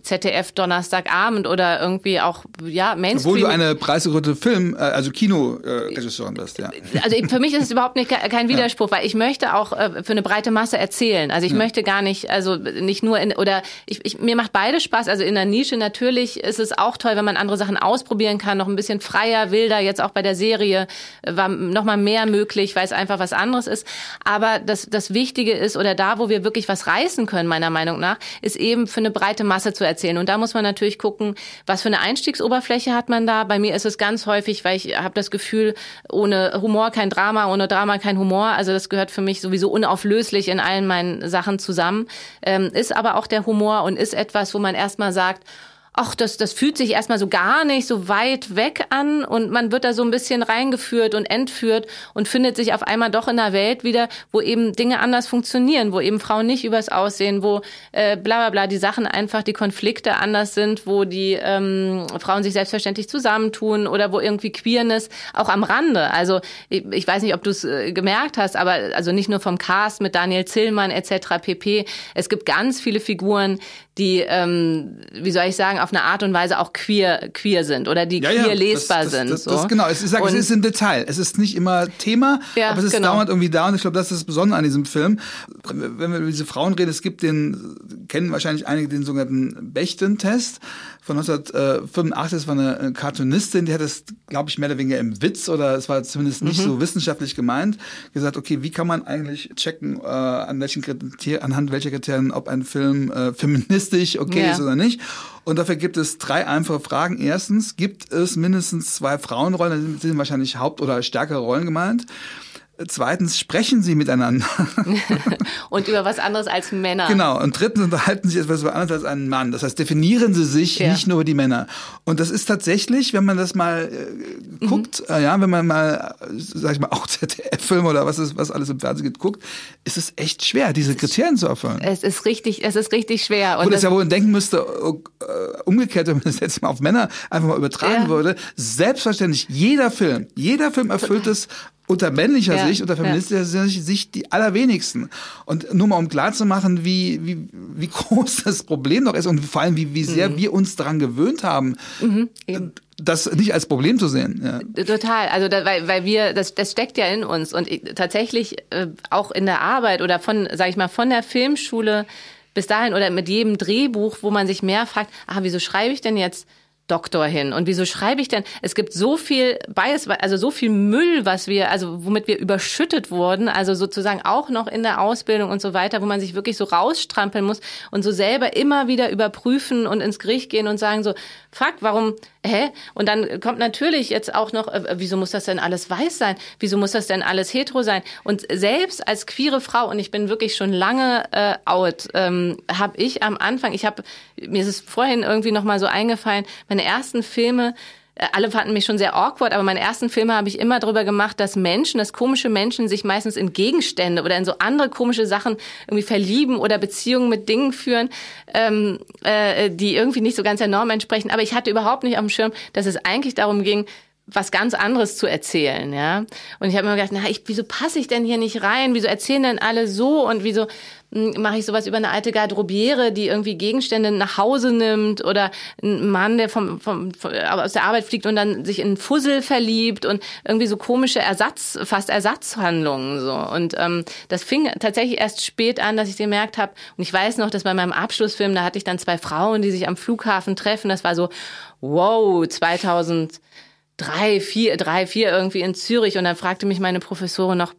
ZDF Donnerstagabend oder irgendwie auch ja Mainstream. Obwohl du eine preisgekrönte Film, äh, also Kinoregisseurin bist, ja. Also für mich ist es überhaupt nicht kein Widerspruch, weil ich möchte auch äh, für eine breite Masse erzählen. Also ich ja. möchte gar nicht, also nicht nur in oder ich, ich mir macht beide Spaß. Also in der Nische natürlich ist es auch toll, wenn man andere Sachen ausprobieren kann, noch ein bisschen freier, wilder. Jetzt auch bei der Serie äh, war noch mal mehr möglich, weil es einfach was anderes ist. Aber das das Wichtige ist oder da, wo wir wirklich was reißen können, meiner Meinung nach, ist eben für eine breite Masse zu erzählen. Und da muss man natürlich gucken, was für eine Einstiegsoberfläche hat man da. Bei mir ist es ganz häufig, weil ich habe das Gefühl, ohne Humor kein Drama, ohne Drama kein Humor. Also das gehört für mich sowieso unauflöslich in allen meinen Sachen zusammen. Ähm, ist aber auch der Humor und ist etwas, wo man erstmal sagt, ach, das, das fühlt sich erstmal so gar nicht so weit weg an und man wird da so ein bisschen reingeführt und entführt und findet sich auf einmal doch in einer Welt wieder, wo eben Dinge anders funktionieren, wo eben Frauen nicht übers Aussehen, wo äh, bla bla bla die Sachen einfach, die Konflikte anders sind, wo die ähm, Frauen sich selbstverständlich zusammentun oder wo irgendwie Queerness auch am Rande. Also ich, ich weiß nicht, ob du es äh, gemerkt hast, aber also nicht nur vom Cast mit Daniel Zillmann etc. pp. Es gibt ganz viele Figuren, die, ähm, wie soll ich sagen, auf eine Art und Weise auch queer, queer sind oder die ja, queer ja, lesbar das, das, sind. Das, so. genau, es, sag, es ist ein Detail. Es ist nicht immer Thema, ja, aber es ist genau. dauernd irgendwie da und ich glaube, das ist das Besondere an diesem Film. Wenn wir über diese Frauen reden, es gibt den, kennen wahrscheinlich einige den sogenannten Bechten-Test von 1985. Das war eine Cartoonistin, die hat das, glaube ich, mehr oder weniger im Witz oder es war zumindest nicht mhm. so wissenschaftlich gemeint, gesagt, okay, wie kann man eigentlich checken, äh, an welchen Kriterien, anhand welcher Kriterien, ob ein Film äh, feministisch okay ja. ist oder nicht. Und dafür gibt es drei einfache Fragen. Erstens, gibt es mindestens zwei Frauenrollen, da sind wahrscheinlich Haupt- oder stärkere Rollen gemeint. Zweitens sprechen sie miteinander. und über was anderes als Männer. Genau. Und drittens unterhalten sie sich etwas über anderes als einen Mann. Das heißt, definieren sie sich ja. nicht nur über die Männer. Und das ist tatsächlich, wenn man das mal äh, guckt, mhm. äh, ja, wenn man mal, sag ich mal, auch ZDF-Filme oder was ist, was alles im Fernsehen gibt, guckt, ist es echt schwer, diese Kriterien zu erfüllen. Es ist richtig, es ist richtig schwer. Und Wo das, ja wohl denken müsste, äh, umgekehrt, wenn man das jetzt mal auf Männer einfach mal übertragen ja. würde, selbstverständlich, jeder Film, jeder Film erfüllt es unter männlicher ja, Sicht, unter feministischer ja. Sicht die allerwenigsten. Und nur mal um klarzumachen, wie, wie, wie groß das Problem noch ist und vor allem, wie, wie sehr mhm. wir uns daran gewöhnt haben. Mhm, das nicht als Problem zu sehen. Ja. Total, also da, weil, weil wir, das, das steckt ja in uns und tatsächlich äh, auch in der Arbeit oder von, sag ich mal, von der Filmschule bis dahin oder mit jedem Drehbuch, wo man sich mehr fragt, ah, wieso schreibe ich denn jetzt Doktor hin. Und wieso schreibe ich denn? Es gibt so viel Bias, also so viel Müll, was wir, also womit wir überschüttet wurden, also sozusagen auch noch in der Ausbildung und so weiter, wo man sich wirklich so rausstrampeln muss und so selber immer wieder überprüfen und ins Gericht gehen und sagen so, fuck, warum, hä? Und dann kommt natürlich jetzt auch noch, äh, wieso muss das denn alles weiß sein? Wieso muss das denn alles hetero sein? Und selbst als queere Frau, und ich bin wirklich schon lange äh, out, ähm, habe ich am Anfang, ich habe, mir ist es vorhin irgendwie nochmal so eingefallen, meine ersten Filme, äh, alle fanden mich schon sehr awkward, aber meine ersten Filme habe ich immer darüber gemacht, dass Menschen, dass komische Menschen sich meistens in Gegenstände oder in so andere komische Sachen irgendwie verlieben oder Beziehungen mit Dingen führen, ähm, äh, die irgendwie nicht so ganz der Norm entsprechen. Aber ich hatte überhaupt nicht auf dem Schirm, dass es eigentlich darum ging, was ganz anderes zu erzählen, ja. Und ich habe mir gedacht, na, ich, wieso passe ich denn hier nicht rein? Wieso erzählen denn alle so? Und wieso mache ich sowas über eine alte Garderobiere, die irgendwie Gegenstände nach Hause nimmt oder ein Mann, der vom, vom, vom, aus der Arbeit fliegt und dann sich in Fussel verliebt und irgendwie so komische Ersatz, fast Ersatzhandlungen so. Und ähm, das fing tatsächlich erst spät an, dass ich gemerkt habe. Und ich weiß noch, dass bei meinem Abschlussfilm, da hatte ich dann zwei Frauen, die sich am Flughafen treffen. Das war so, wow, 2000 drei, vier, drei, vier irgendwie in Zürich und dann fragte mich meine Professorin noch,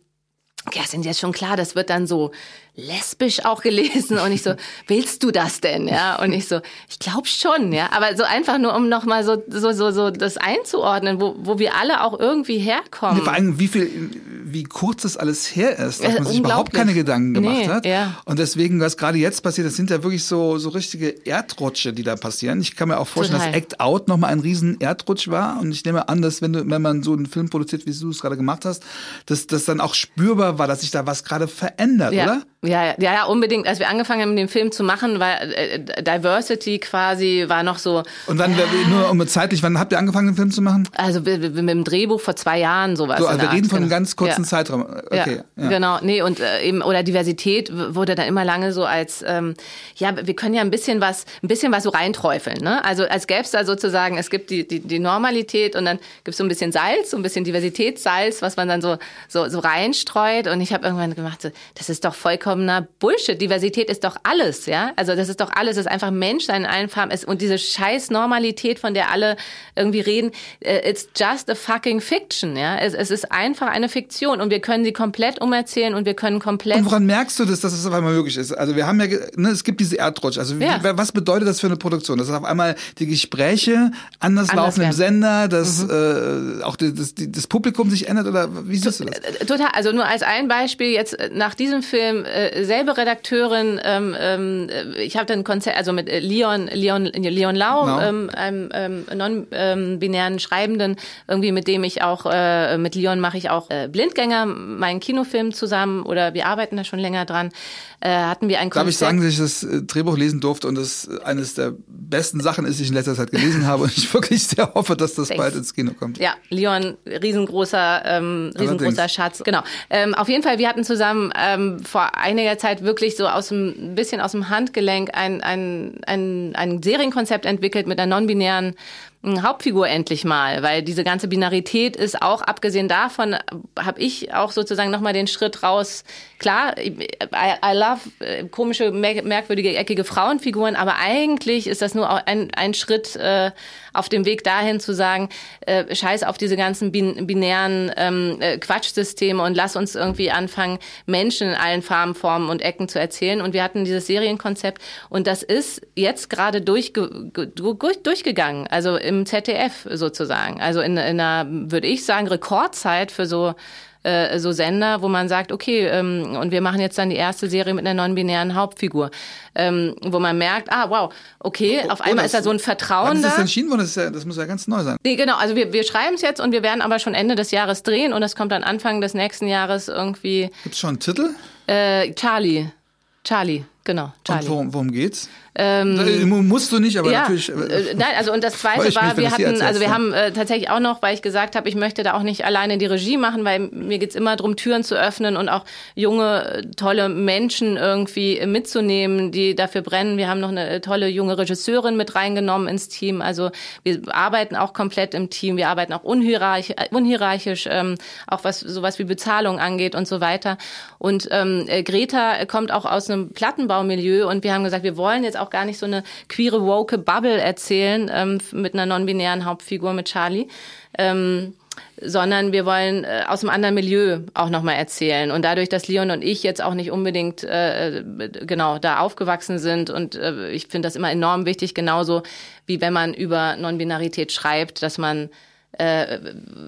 ja, sind jetzt schon klar, das wird dann so lesbisch auch gelesen und ich so, willst du das denn? Ja, und ich so, ich glaube schon, ja, aber so einfach nur, um nochmal so, so, so, so das einzuordnen, wo, wo wir alle auch irgendwie herkommen. Vor allem, wie viel, wie kurz das alles her ist, dass man sich überhaupt keine Gedanken gemacht nee, hat. Ja. Und deswegen, was gerade jetzt passiert, das sind ja wirklich so, so richtige Erdrutsche, die da passieren. Ich kann mir auch vorstellen, Total. dass Act Out nochmal ein riesen Erdrutsch war und ich nehme an, dass wenn du, wenn man so einen Film produziert, wie du es gerade gemacht hast, dass das dann auch spürbar war, dass sich da was gerade verändert, ja. oder? Ja, ja, ja, unbedingt. Als wir angefangen haben, den Film zu machen, war äh, Diversity quasi war noch so. Und wann, ja. nur um zeitlich, wann habt ihr angefangen, den Film zu machen? Also mit dem Drehbuch vor zwei Jahren sowas. So, also wir reden von einem genau. ganz kurzen ja. Zeitraum. Okay. Ja, Genau, nee, und äh, eben, oder Diversität wurde dann immer lange so als, ähm, ja, wir können ja ein bisschen was, ein bisschen was so reinträufeln, ne? Also als gäbe es da sozusagen, es gibt die, die, die Normalität und dann gibt es so ein bisschen Salz, so ein bisschen Diversitätssalz, was man dann so, so, so reinstreut. Und ich habe irgendwann gemacht, so, das ist doch vollkommen vollkommener Bullshit. Diversität ist doch alles, ja? Also das ist doch alles, das ist einfach Menschsein in allen Farben ist und diese scheiß Normalität, von der alle irgendwie reden, äh, it's just a fucking fiction, ja? Es, es ist einfach eine Fiktion und wir können sie komplett umerzählen und wir können komplett Und woran merkst du das, dass es auf einmal möglich ist? Also wir haben ja, ne, es gibt diese Erdrutsch. Also wie, ja. was bedeutet das für eine Produktion? Dass auf einmal die Gespräche anders, anders laufen werden. im Sender, dass mhm. äh, auch das, das, das Publikum sich ändert oder wie siehst du das? Total. Also nur als ein Beispiel jetzt nach diesem Film äh, selbe Redakteurin, ähm, ähm, ich habe dann Konzert, also mit äh, Leon, Leon, Leon Lau, no. ähm, einem ähm, non-binären Schreibenden, irgendwie mit dem ich auch, äh, mit Leon mache ich auch äh, Blindgänger, meinen Kinofilm zusammen oder wir arbeiten da schon länger dran, äh, hatten wir ein Konzert. Darf ich sagen, dass ich das äh, Drehbuch lesen durfte und das eines der besten Sachen ist, die ich in letzter Zeit gelesen habe und ich wirklich sehr hoffe, dass das Thanks. bald ins Kino kommt. Ja, Leon, riesengroßer, ähm, riesengroßer Schatz. Genau. Ähm, auf jeden Fall, wir hatten zusammen ähm, vor einiger Zeit wirklich so aus dem, ein bisschen aus dem Handgelenk ein, ein, ein, ein Serienkonzept entwickelt mit einer non-binären Hauptfigur endlich mal, weil diese ganze Binarität ist auch, abgesehen davon, habe ich auch sozusagen nochmal den Schritt raus. Klar, I, I love äh, komische, merkwürdige, eckige Frauenfiguren, aber eigentlich ist das nur ein, ein Schritt äh, auf dem Weg dahin zu sagen, äh, scheiß auf diese ganzen bin, binären ähm, äh, Quatschsysteme und lass uns irgendwie anfangen, Menschen in allen Farben, Formen und Ecken zu erzählen. Und wir hatten dieses Serienkonzept und das ist jetzt gerade durchge durchgegangen. Also im ZDF sozusagen. Also in, in einer, würde ich sagen, Rekordzeit für so äh, so Sender, wo man sagt, okay, ähm, und wir machen jetzt dann die erste Serie mit einer non-binären Hauptfigur, ähm, wo man merkt, ah, wow, okay, auf einmal ist da so ein Vertrauen Wann ist das entschieden worden? Das, ist ja, das muss ja ganz neu sein. Nee, genau, also wir, wir schreiben es jetzt und wir werden aber schon Ende des Jahres drehen und es kommt dann Anfang des nächsten Jahres irgendwie. Gibt's schon einen Titel? Äh, Charlie. Charlie. Genau, Charlie. Und worum, worum geht's? Ähm, Musst du nicht, aber ja, natürlich. Äh, nein, also und das zweite war, mich, wir hatten, also wir haben äh, tatsächlich auch noch, weil ich gesagt habe, ich möchte da auch nicht alleine die Regie machen, weil mir geht's immer darum, Türen zu öffnen und auch junge, tolle Menschen irgendwie mitzunehmen, die dafür brennen. Wir haben noch eine tolle junge Regisseurin mit reingenommen ins Team. Also wir arbeiten auch komplett im Team, wir arbeiten auch unhierarchisch, äh, unhierarchisch ähm, auch was sowas wie Bezahlung angeht und so weiter. Und ähm, Greta kommt auch aus einem Plattenbaumilieu und wir haben gesagt, wir wollen jetzt auch gar nicht so eine queere, woke Bubble erzählen ähm, mit einer non-binären Hauptfigur mit Charlie. Ähm, sondern wir wollen äh, aus einem anderen Milieu auch nochmal erzählen. Und dadurch, dass Leon und ich jetzt auch nicht unbedingt äh, genau da aufgewachsen sind und äh, ich finde das immer enorm wichtig, genauso wie wenn man über Non-Binarität schreibt, dass man äh,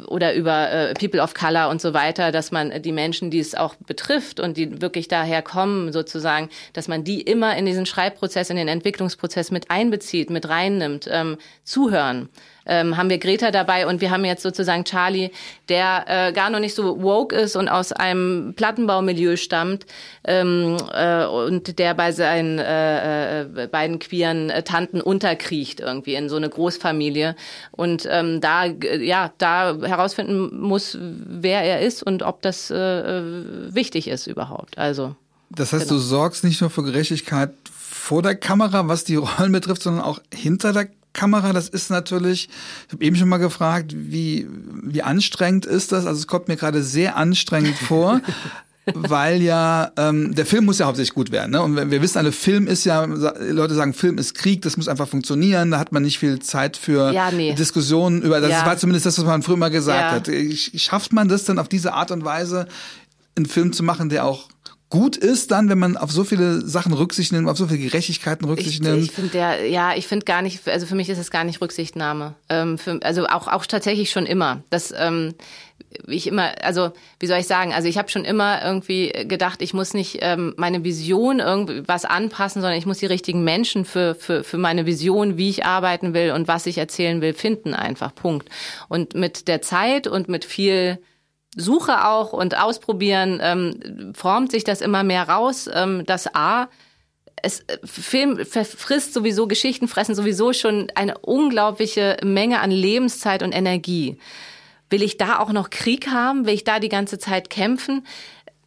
oder über äh, People of Color und so weiter, dass man die Menschen, die es auch betrifft und die wirklich daher kommen, sozusagen, dass man die immer in diesen Schreibprozess, in den Entwicklungsprozess mit einbezieht, mit reinnimmt, ähm, zuhören. Ähm, haben wir Greta dabei und wir haben jetzt sozusagen Charlie, der äh, gar noch nicht so woke ist und aus einem Plattenbaumilieu stammt ähm, äh, und der bei seinen äh, äh, beiden queeren äh, Tanten unterkriecht irgendwie in so eine Großfamilie. Und ähm, da ja da herausfinden muss, wer er ist und ob das äh, äh wichtig ist überhaupt. Also das heißt, genau. du sorgst nicht nur für Gerechtigkeit vor der Kamera, was die Rollen betrifft, sondern auch hinter der Kamera, das ist natürlich, ich habe eben schon mal gefragt, wie, wie anstrengend ist das? Also es kommt mir gerade sehr anstrengend vor. weil ja ähm, der Film muss ja hauptsächlich gut werden. Ne? Und wir wissen alle, Film ist ja, Leute sagen, Film ist Krieg, das muss einfach funktionieren. Da hat man nicht viel Zeit für ja, nee. Diskussionen über. Das ja. war zumindest das, was man früher mal gesagt ja. hat. Schafft man das dann auf diese Art und Weise, einen Film zu machen, der auch gut ist dann, wenn man auf so viele Sachen Rücksicht nimmt, auf so viele Gerechtigkeiten Rücksicht ich, nimmt? Ich finde der, ja, ich finde gar nicht, also für mich ist es gar nicht Rücksichtnahme. Ähm, für, also auch, auch tatsächlich schon immer. Das, ähm, ich immer, also wie soll ich sagen, also ich habe schon immer irgendwie gedacht, ich muss nicht ähm, meine Vision irgendwie was anpassen, sondern ich muss die richtigen Menschen für, für, für meine Vision, wie ich arbeiten will und was ich erzählen will, finden einfach. Punkt. Und mit der Zeit und mit viel Suche auch und Ausprobieren ähm, formt sich das immer mehr raus, ähm, dass A, es äh, Film frisst sowieso, Geschichten fressen sowieso schon eine unglaubliche Menge an Lebenszeit und Energie. Will ich da auch noch Krieg haben? Will ich da die ganze Zeit kämpfen?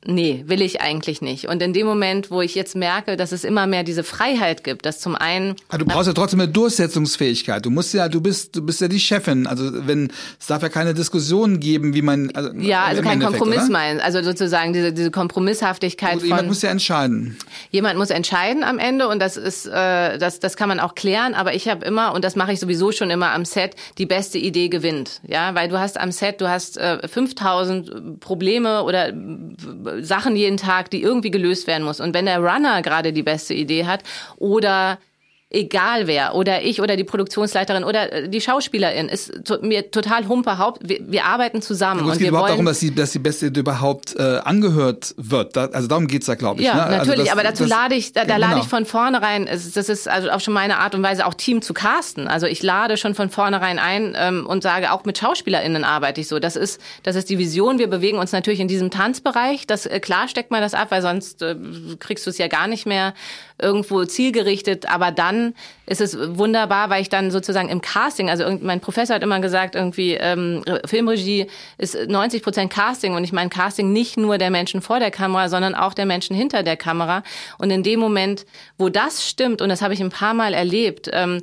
Nee, will ich eigentlich nicht. Und in dem Moment, wo ich jetzt merke, dass es immer mehr diese Freiheit gibt, dass zum einen. Aber du brauchst ja trotzdem eine Durchsetzungsfähigkeit. Du musst ja, du bist, du bist ja die Chefin. Also wenn es darf ja keine Diskussion geben, wie man. Also, ja, also kein Endeffekt, Kompromiss meinen. Also sozusagen diese, diese Kompromisshaftigkeit. Gut, jemand muss ja entscheiden. Jemand muss entscheiden am Ende und das ist, äh, das, das kann man auch klären. Aber ich habe immer und das mache ich sowieso schon immer am Set. Die beste Idee gewinnt, ja, weil du hast am Set, du hast äh, 5000 Probleme oder Sachen jeden Tag, die irgendwie gelöst werden muss. Und wenn der Runner gerade die beste Idee hat oder egal wer oder ich oder die Produktionsleiterin oder äh, die Schauspielerin ist to mir total humper Haupt. Wir, wir arbeiten zusammen. Ja, es geht überhaupt darum, dass die, dass die Beste überhaupt äh, angehört wird. Da, also darum geht's da, glaube ich. Ja, ne? Also natürlich. Also das, aber dazu das, lade ich, da, da genau. lade ich von vornherein. Das ist also auch schon meine Art und Weise, auch Team zu casten. Also ich lade schon von vornherein ein ähm, und sage, auch mit SchauspielerInnen arbeite ich so. Das ist, das ist die Vision. Wir bewegen uns natürlich in diesem Tanzbereich. Das äh, klar steckt man das ab, weil sonst äh, kriegst du es ja gar nicht mehr irgendwo zielgerichtet. Aber dann ist es wunderbar, weil ich dann sozusagen im Casting, also mein Professor hat immer gesagt, irgendwie ähm, Filmregie ist 90 Prozent Casting und ich meine Casting nicht nur der Menschen vor der Kamera, sondern auch der Menschen hinter der Kamera. Und in dem Moment, wo das stimmt, und das habe ich ein paar Mal erlebt, ähm,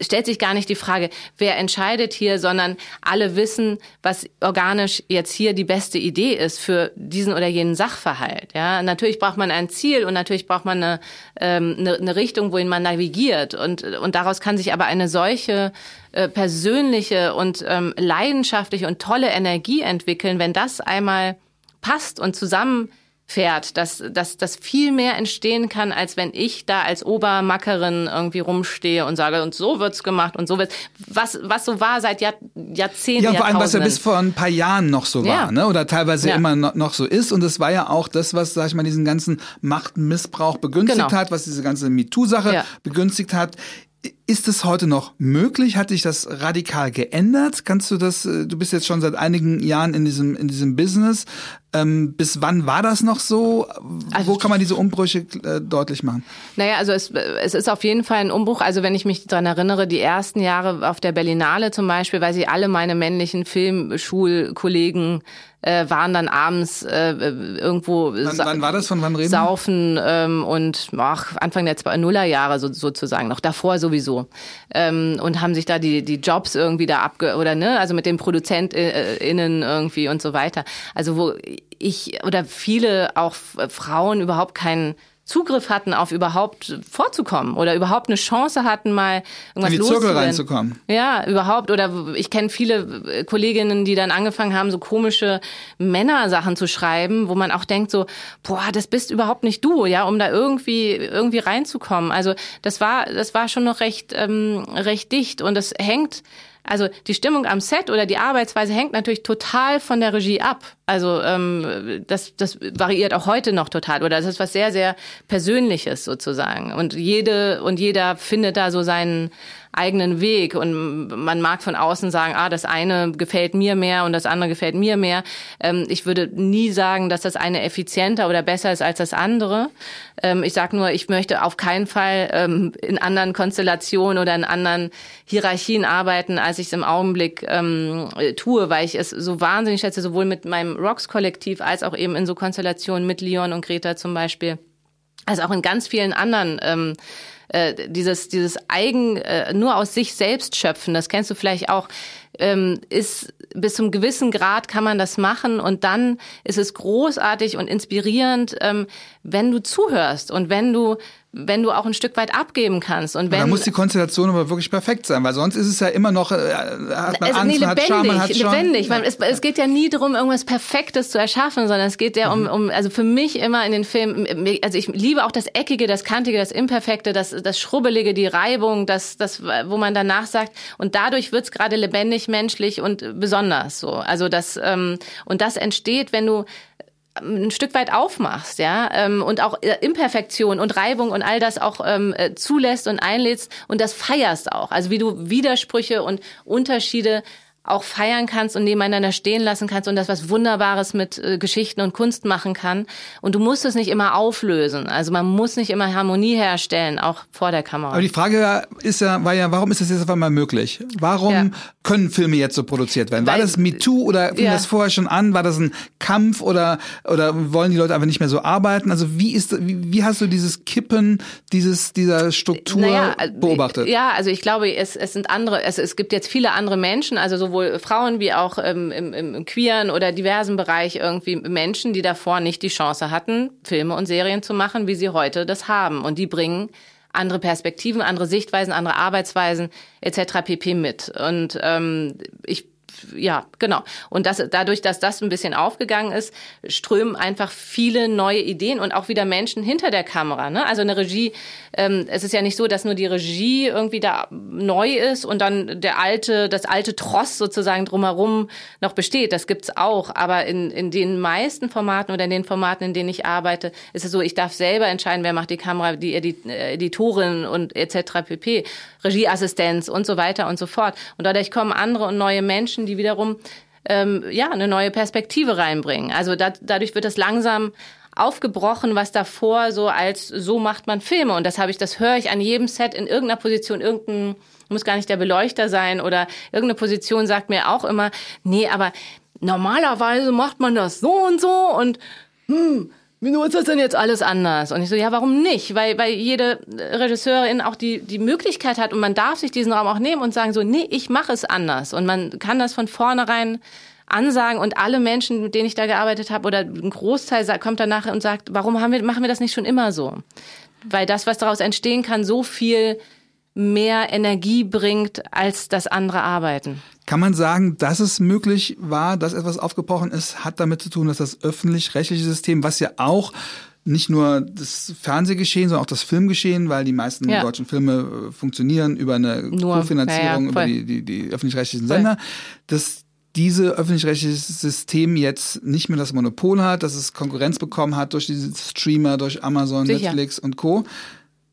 stellt sich gar nicht die Frage, wer entscheidet hier, sondern alle wissen, was organisch jetzt hier die beste Idee ist für diesen oder jenen Sachverhalt. Ja, natürlich braucht man ein Ziel und natürlich braucht man eine, ähm, eine, eine Richtung, wohin man navigiert. Und, und daraus kann sich aber eine solche äh, persönliche und ähm, leidenschaftliche und tolle Energie entwickeln, wenn das einmal passt und zusammen fährt, dass, dass, dass viel mehr entstehen kann, als wenn ich da als Obermackerin irgendwie rumstehe und sage, und so wird's gemacht und so wird's. Was, was so war seit Jahr, Jahrzehnten. Ja, vor allem, was ja bis vor ein paar Jahren noch so war, ja. ne? Oder teilweise ja. immer noch, noch so ist. Und es war ja auch das, was, sag ich mal, diesen ganzen Machtmissbrauch begünstigt genau. hat, was diese ganze MeToo-Sache ja. begünstigt hat ist es heute noch möglich? Hat sich das radikal geändert? Kannst du das, äh, du bist jetzt schon seit einigen Jahren in diesem, in diesem Business. Ähm, bis wann war das noch so? Also, Wo kann man diese Umbrüche äh, deutlich machen? Naja, also es, es ist auf jeden Fall ein Umbruch. Also wenn ich mich daran erinnere, die ersten Jahre auf der Berlinale zum Beispiel, weil sie alle meine männlichen Filmschulkollegen äh, waren dann abends äh, irgendwo wann, wann war das von wann reden saufen ähm, und ach, Anfang der Nullerjahre so, sozusagen noch davor sowieso ähm, und haben sich da die die Jobs irgendwie da abge oder ne also mit den ProduzentInnen irgendwie und so weiter. Also wo ich oder viele auch Frauen überhaupt keinen Zugriff hatten auf überhaupt vorzukommen oder überhaupt eine Chance hatten, mal irgendwas In die Zirkel reinzukommen. Ja, überhaupt. Oder ich kenne viele äh, Kolleginnen, die dann angefangen haben, so komische Männersachen zu schreiben, wo man auch denkt so, boah, das bist überhaupt nicht du, ja, um da irgendwie irgendwie reinzukommen. Also das war das war schon noch recht ähm, recht dicht und das hängt also die Stimmung am Set oder die Arbeitsweise hängt natürlich total von der Regie ab. Also ähm, das, das variiert auch heute noch total. Oder das ist was sehr, sehr Persönliches sozusagen. Und jede und jeder findet da so seinen eigenen Weg und man mag von außen sagen, ah, das eine gefällt mir mehr und das andere gefällt mir mehr. Ähm, ich würde nie sagen, dass das eine effizienter oder besser ist als das andere. Ähm, ich sage nur, ich möchte auf keinen Fall ähm, in anderen Konstellationen oder in anderen Hierarchien arbeiten, als ich es im Augenblick ähm, tue, weil ich es so wahnsinnig schätze, sowohl mit meinem Rocks-Kollektiv als auch eben in so Konstellationen mit Leon und Greta zum Beispiel, als auch in ganz vielen anderen ähm, äh, dieses, dieses Eigen, äh, nur aus sich selbst schöpfen, das kennst du vielleicht auch, ähm, ist bis zum gewissen Grad kann man das machen und dann ist es großartig und inspirierend, ähm, wenn du zuhörst und wenn du wenn du auch ein Stück weit abgeben kannst. Und wenn, da muss die Konstellation aber wirklich perfekt sein, weil sonst ist es ja immer noch, äh, hat man also, Angst, nee, lebendig, hat Charme, man hat schon, lebendig. Man, es, es geht ja nie darum, irgendwas Perfektes zu erschaffen, sondern es geht ja um, mhm. um, also für mich immer in den Filmen, also ich liebe auch das Eckige, das Kantige, das Imperfekte, das, das Schrubbelige, die Reibung, das, das, wo man danach sagt, und dadurch wird's gerade lebendig, menschlich und besonders so. Also das, ähm, und das entsteht, wenn du ein Stück weit aufmachst, ja, ähm, und auch äh, Imperfektion und Reibung und all das auch ähm, äh, zulässt und einlädst und das feierst auch. Also wie du Widersprüche und Unterschiede auch feiern kannst und nebeneinander stehen lassen kannst und das was Wunderbares mit äh, Geschichten und Kunst machen kann. Und du musst es nicht immer auflösen. Also man muss nicht immer Harmonie herstellen, auch vor der Kamera. Aber die Frage ist ja, war ja, warum ist das jetzt auf einmal möglich? Warum ja. können Filme jetzt so produziert werden? War Weil, das MeToo oder fing ja. das vorher schon an? War das ein Kampf oder, oder wollen die Leute einfach nicht mehr so arbeiten? Also wie ist, wie, wie hast du dieses Kippen dieses, dieser Struktur naja, äh, beobachtet? Ja, also ich glaube, es, es sind andere, es, es gibt jetzt viele andere Menschen, also so sowohl Frauen wie auch ähm, im, im queeren oder diversen Bereich irgendwie Menschen, die davor nicht die Chance hatten, Filme und Serien zu machen, wie sie heute das haben. Und die bringen andere Perspektiven, andere Sichtweisen, andere Arbeitsweisen etc. pp. mit. Und ähm, ich ja, genau. Und das, dadurch, dass das ein bisschen aufgegangen ist, strömen einfach viele neue Ideen und auch wieder Menschen hinter der Kamera. Ne? Also eine Regie, ähm, es ist ja nicht so, dass nur die Regie irgendwie da neu ist und dann der alte, das alte Tross sozusagen drumherum noch besteht. Das gibt's auch. Aber in, in den meisten Formaten oder in den Formaten, in denen ich arbeite, ist es so, ich darf selber entscheiden, wer macht die Kamera, die Editorin und etc. pp. Regieassistenz und so weiter und so fort. Und dadurch kommen andere und neue Menschen, die wiederum ähm, ja eine neue Perspektive reinbringen. Also da, dadurch wird es langsam aufgebrochen, was davor so als so macht man Filme und das habe ich, das höre ich an jedem Set in irgendeiner Position, irgendein muss gar nicht der Beleuchter sein oder irgendeine Position sagt mir auch immer, nee, aber normalerweise macht man das so und so und hm, wieso ist das denn jetzt alles anders? Und ich so, ja, warum nicht? Weil, weil jede Regisseurin auch die, die Möglichkeit hat und man darf sich diesen Raum auch nehmen und sagen so, nee, ich mache es anders. Und man kann das von vornherein ansagen und alle Menschen, mit denen ich da gearbeitet habe oder ein Großteil kommt danach und sagt, warum haben wir, machen wir das nicht schon immer so? Weil das, was daraus entstehen kann, so viel mehr Energie bringt als das andere Arbeiten. Kann man sagen, dass es möglich war, dass etwas aufgebrochen ist, hat damit zu tun, dass das öffentlich-rechtliche System, was ja auch nicht nur das Fernsehgeschehen, sondern auch das Filmgeschehen, weil die meisten ja. deutschen Filme äh, funktionieren über eine Kofinanzierung, ja, über die, die, die öffentlich-rechtlichen Sender, dass diese öffentlich-rechtliche System jetzt nicht mehr das Monopol hat, dass es Konkurrenz bekommen hat durch diese Streamer, durch Amazon, Sicher. Netflix und Co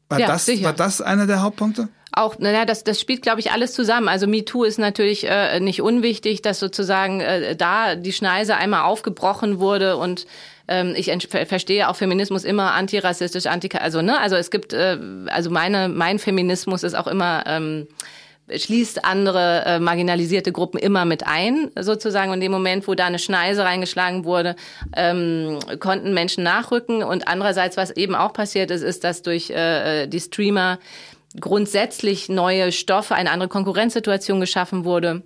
War, Ja, das, sicher. war das einer der Hauptpunkte? Auch, naja, das, das spielt, glaube ich, alles zusammen. Also MeToo ist natürlich äh, nicht unwichtig, dass sozusagen äh, da die Schneise einmal aufgebrochen wurde und ähm, ich verstehe auch Feminismus immer antirassistisch, anti also ne, also es gibt äh, also meine mein Feminismus ist auch immer ähm, schließt andere äh, marginalisierte Gruppen immer mit ein, sozusagen. Und in dem Moment, wo da eine Schneise reingeschlagen wurde, ähm, konnten Menschen nachrücken. Und andererseits, was eben auch passiert ist, ist, dass durch äh, die Streamer grundsätzlich neue Stoffe, eine andere Konkurrenzsituation geschaffen wurde.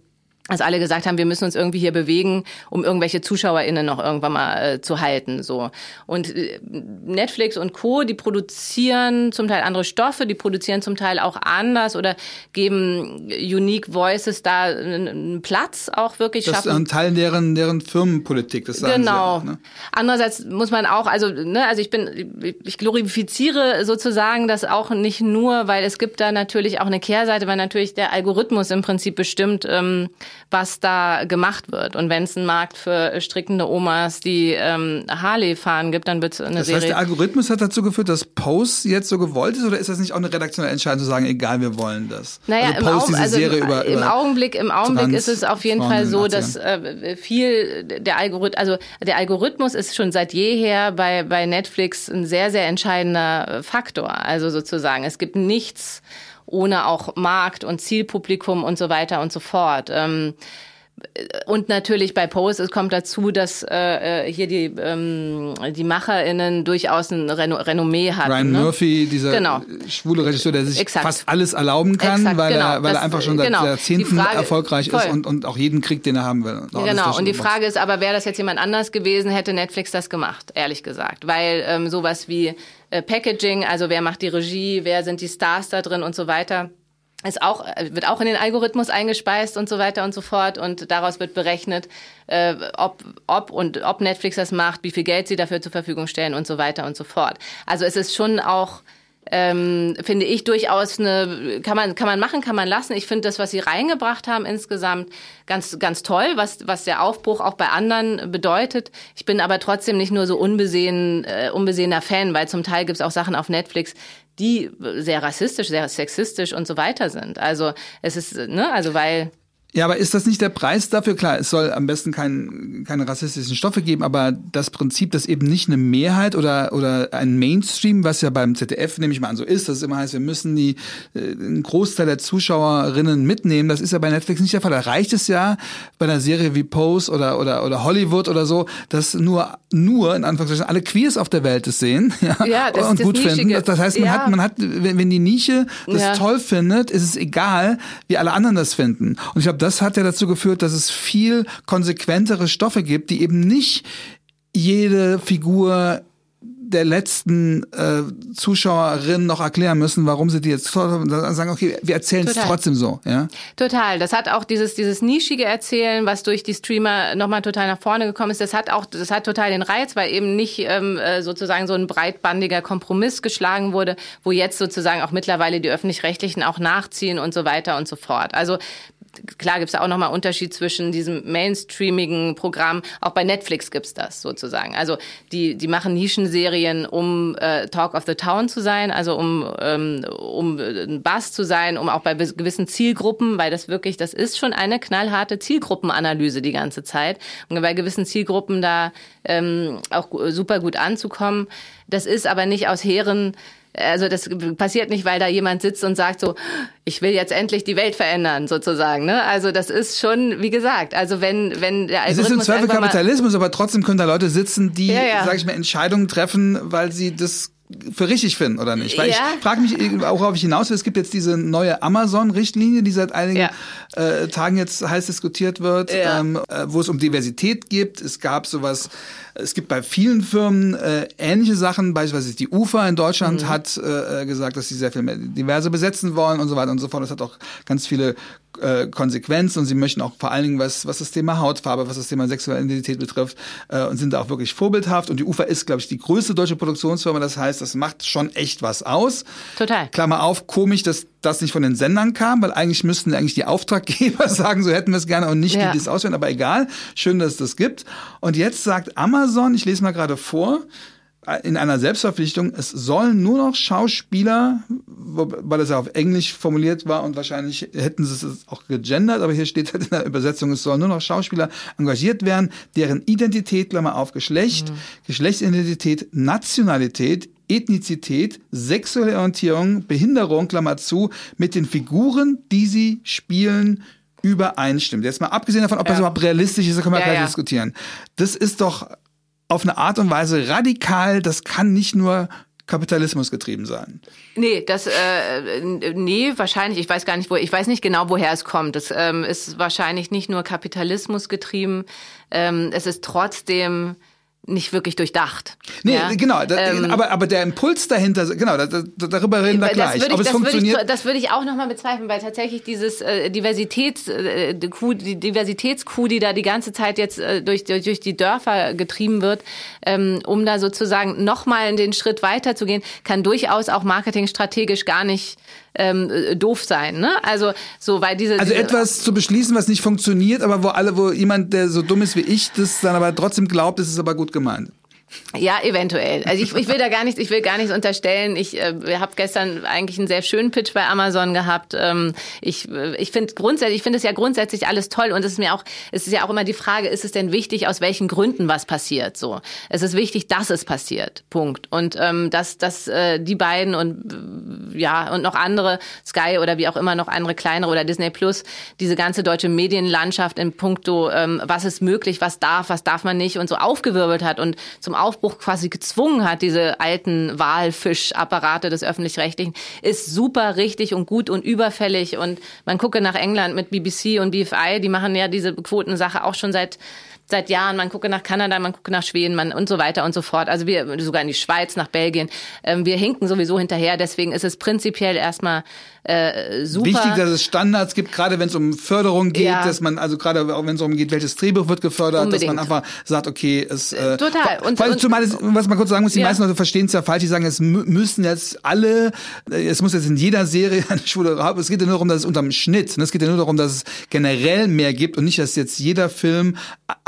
Dass alle gesagt haben, wir müssen uns irgendwie hier bewegen, um irgendwelche ZuschauerInnen noch irgendwann mal äh, zu halten. So. Und äh, Netflix und Co., die produzieren zum Teil andere Stoffe, die produzieren zum Teil auch anders oder geben Unique Voices da einen Platz auch wirklich Das ist schaffen. ein Teil deren, deren Firmenpolitik, das sagen Genau. sie auch, ne? Andererseits muss man auch, also ne, also ich bin, ich glorifiziere sozusagen das auch nicht nur, weil es gibt da natürlich auch eine Kehrseite, weil natürlich der Algorithmus im Prinzip bestimmt, ähm, was da gemacht wird. Und wenn es einen Markt für strickende Omas, die ähm, Harley fahren gibt, dann wird es eine Das Serie. heißt, der Algorithmus hat dazu geführt, dass Post jetzt so gewollt ist, oder ist das nicht auch eine redaktionelle Entscheidung zu sagen, egal, wir wollen das? Naja, also im, Post, Augen, diese also Serie im, über, im über Augenblick, im Augenblick Trans- ist es auf jeden Frauen Fall so, 80ern. dass äh, viel der Algorithmus, also der Algorithmus ist schon seit jeher bei bei Netflix ein sehr sehr entscheidender Faktor. Also sozusagen, es gibt nichts ohne auch Markt und Zielpublikum und so weiter und so fort. Ähm, und natürlich bei Post, es kommt dazu, dass äh, hier die, ähm, die MacherInnen durchaus ein Reno Renommee hatten. Ryan ne? Murphy, dieser Genau. schwule Regisseur, der sich Exakt. fast alles erlauben kann, Exakt, weil, genau. er, weil Das- er einfach schon seit genau. Jahrzehnten Frage- erfolgreich voll. ist und, und auch jeden kriegt, den er haben will. Alles Genau, und die. Frage ist aber, wäre das jetzt jemand anders gewesen, hätte Netflix das gemacht, ehrlich gesagt. Weil ähm, sowas wie äh, Packaging, also wer macht die Regie, wer sind die Stars da drin und so weiter, ist auch, äh, wird auch in den Algorithmus eingespeist und so weiter und so fort. Und daraus wird berechnet, äh, ob, ob und ob Netflix das macht, wie viel Geld sie dafür zur Verfügung stellen und so weiter und so fort. Also es ist schon auch ähm, finde ich durchaus eine, kann man, kann man machen, kann man lassen. Ich finde das, was sie reingebracht haben insgesamt, ganz, ganz toll, was, was der Aufbruch auch bei anderen bedeutet. Ich bin aber trotzdem nicht nur so unbesehen, äh, unbesehener Fan, weil zum Teil gibt es auch Sachen auf Netflix, die sehr rassistisch, sehr sexistisch und so weiter sind. Also es ist, ne, also weil Ja, aber ist das nicht der Preis dafür? Klar, es soll am besten kein, keine rassistischen Stoffe geben, aber das Prinzip, dass eben nicht eine Mehrheit oder, oder ein Mainstream, was ja beim ZDF, nehme ich mal an, so ist, dass es immer heißt, wir müssen die, äh, einen Großteil der Zuschauerinnen mitnehmen, das ist ja bei Netflix nicht der Fall. Da reicht es ja bei einer Serie wie Pose oder, oder, oder Hollywood oder so, dass nur, nur, in Anführungszeichen, alle Queers auf der Welt es sehen, ja, Ja, das und ist das gut finden. Nischige. Das, das heißt, man Ja. hat, man hat, wenn, wenn die Nische das Ja. toll findet, ist es egal, wie alle anderen das finden. Und ich glaube, das hat ja dazu geführt, dass es viel konsequentere Stoffe gibt, die eben nicht jede Figur der letzten äh, Zuschauerin noch erklären müssen, warum sie die jetzt sagen, okay, wir erzählen es trotzdem so, ja. Total. Das hat auch dieses, dieses nischige Erzählen, was durch die Streamer nochmal total nach vorne gekommen ist. Das hat auch, das hat total den Reiz, weil eben nicht ähm, äh, sozusagen so ein breitbandiger Kompromiss geschlagen wurde, wo jetzt sozusagen auch mittlerweile die Öffentlich-Rechtlichen auch nachziehen und so weiter und so fort. Also klar gibt's da auch nochmal Unterschied zwischen diesem mainstreamigen Programm, auch bei Netflix gibt's das sozusagen. Also die, die machen Nischenserien, um äh, Talk of the Town zu sein, also um, ähm, um äh, ein Bass zu sein, um auch bei gewissen Zielgruppen, weil das wirklich, das ist schon eine knallharte Zielgruppenanalyse die ganze Zeit, um bei gewissen Zielgruppen da ähm, auch super gut anzukommen. Das ist aber nicht aus hehren also das passiert nicht, weil da jemand sitzt und sagt so, ich will jetzt endlich die Welt verändern, sozusagen. Ne? Also das ist schon, wie gesagt, also wenn, wenn der Es Algorithmus ist im Zweifel Kapitalismus, aber trotzdem können da Leute sitzen, die, Ja, ja. sag ich mal, Entscheidungen treffen, weil sie das für richtig finden oder nicht. Weil Ja. ich frage mich, auch worauf ich hinaus will, es gibt jetzt diese neue Amazon-Richtlinie, die seit einigen Ja. äh, Tagen jetzt heiß diskutiert wird, Ja. ähm, äh, wo es um Diversität geht. Es gab sowas, es gibt bei vielen Firmen äh, ähnliche Sachen, beispielsweise die UFA in Deutschland Mhm. hat äh, gesagt, dass sie sehr viel mehr diverse besetzen wollen und so weiter und so fort. Das hat auch ganz viele äh, Konsequenzen und sie möchten auch vor allen Dingen, was, was das Thema Hautfarbe, was das Thema sexuelle Identität betrifft, äh, und sind da auch wirklich vorbildhaft. Und die UFA ist, glaube ich, die größte deutsche Produktionsfirma. Das heißt, das macht schon echt was aus. Total. Klammer auf, komisch, dass das nicht von den Sendern kam, weil eigentlich müssten eigentlich die Auftraggeber sagen, so hätten wir es gerne und nicht Ja. die, die es auswählen. Aber egal, schön, dass es das gibt. Und jetzt sagt Amazon, ich lese mal gerade vor, in einer Selbstverpflichtung, es sollen nur noch Schauspieler, weil das ja auf Englisch formuliert war und wahrscheinlich hätten sie es auch gegendert, aber hier steht halt in der Übersetzung, es sollen nur noch Schauspieler engagiert werden, deren Identität, Klammer auf Geschlecht, mhm. Geschlechtsidentität, Nationalität, Ethnizität, sexuelle Orientierung, Behinderung, Klammer zu, mit den Figuren, die sie spielen, übereinstimmt. Jetzt mal abgesehen davon, ob das überhaupt realistisch ist, da können wir ja, gleich ja. diskutieren. Das ist doch auf eine Art und Weise radikal, das kann nicht nur Kapitalismus getrieben sein. Nee, das äh, nee, wahrscheinlich, ich weiß gar nicht, wo ich weiß nicht genau, woher es kommt. Das ähm, ist wahrscheinlich nicht nur Kapitalismus getrieben, ähm, es ist trotzdem nicht wirklich durchdacht. Nee, ja? genau, da, ähm, aber, aber der Impuls dahinter, genau, da, da, darüber reden wir gleich. Würde ich, das, funktioniert. Würde ich, das würde ich auch nochmal bezweifeln, weil tatsächlich dieses äh, Diversitäts, äh, die Diversitätskuh, die da die ganze Zeit jetzt äh, durch, durch, durch die Dörfer getrieben wird, ähm, um da sozusagen nochmal den Schritt weiter zu gehen, kann durchaus auch marketingstrategisch gar nicht ähm, äh, doof sein. Ne? Also so, weil diese also diese, etwas zu beschließen, was nicht funktioniert, aber wo alle, wo jemand, der so dumm ist wie ich, das dann aber trotzdem glaubt, ist es aber gut gemeint. Ja, eventuell. Also ich, ich will da gar nichts, ich will gar nichts unterstellen. Ich äh, habe gestern eigentlich einen sehr schönen Pitch bei Amazon gehabt. Ähm, ich äh, ich finde grundsätzlich, ich finde es ja grundsätzlich alles toll und es ist mir auch, es ist ja auch immer die Frage, ist es denn wichtig, aus welchen Gründen was passiert? So, es ist wichtig, dass es passiert. Punkt. Und ähm, dass dass äh, die beiden und ja und noch andere Sky oder wie auch immer noch andere kleinere oder Disney Plus diese ganze deutsche Medienlandschaft in puncto ähm, was ist möglich, was darf, was darf man nicht und so aufgewirbelt hat und zum Aufbruch quasi gezwungen hat, diese alten Walfischapparate des öffentlich-rechtlichen, ist super richtig und gut und überfällig. Und man gucke nach England mit BBC und BFI, die machen ja diese Quotensache auch schon seit seit Jahren. Man gucke nach Kanada, man gucke nach Schweden, man und so weiter und so fort. Also wir sogar in die Schweiz, nach Belgien. Ähm, wir hinken sowieso hinterher. Deswegen ist es prinzipiell erstmal äh, super. Wichtig, dass es Standards gibt, gerade wenn es um Förderung geht, ja. dass man, also gerade wenn es darum geht, welches Drehbuch wird gefördert, Unbedingt. dass man einfach sagt, okay, es äh, Total. Und, weil, und, zumal es, was man kurz sagen muss, die ja. meisten Leute verstehen es ja falsch, die sagen, es müssen jetzt alle, äh, es muss jetzt in jeder Serie eine schwule es geht ja nur darum, dass es unterm Schnitt, ne? es geht ja nur darum, dass es generell mehr gibt und nicht, dass jetzt jeder Film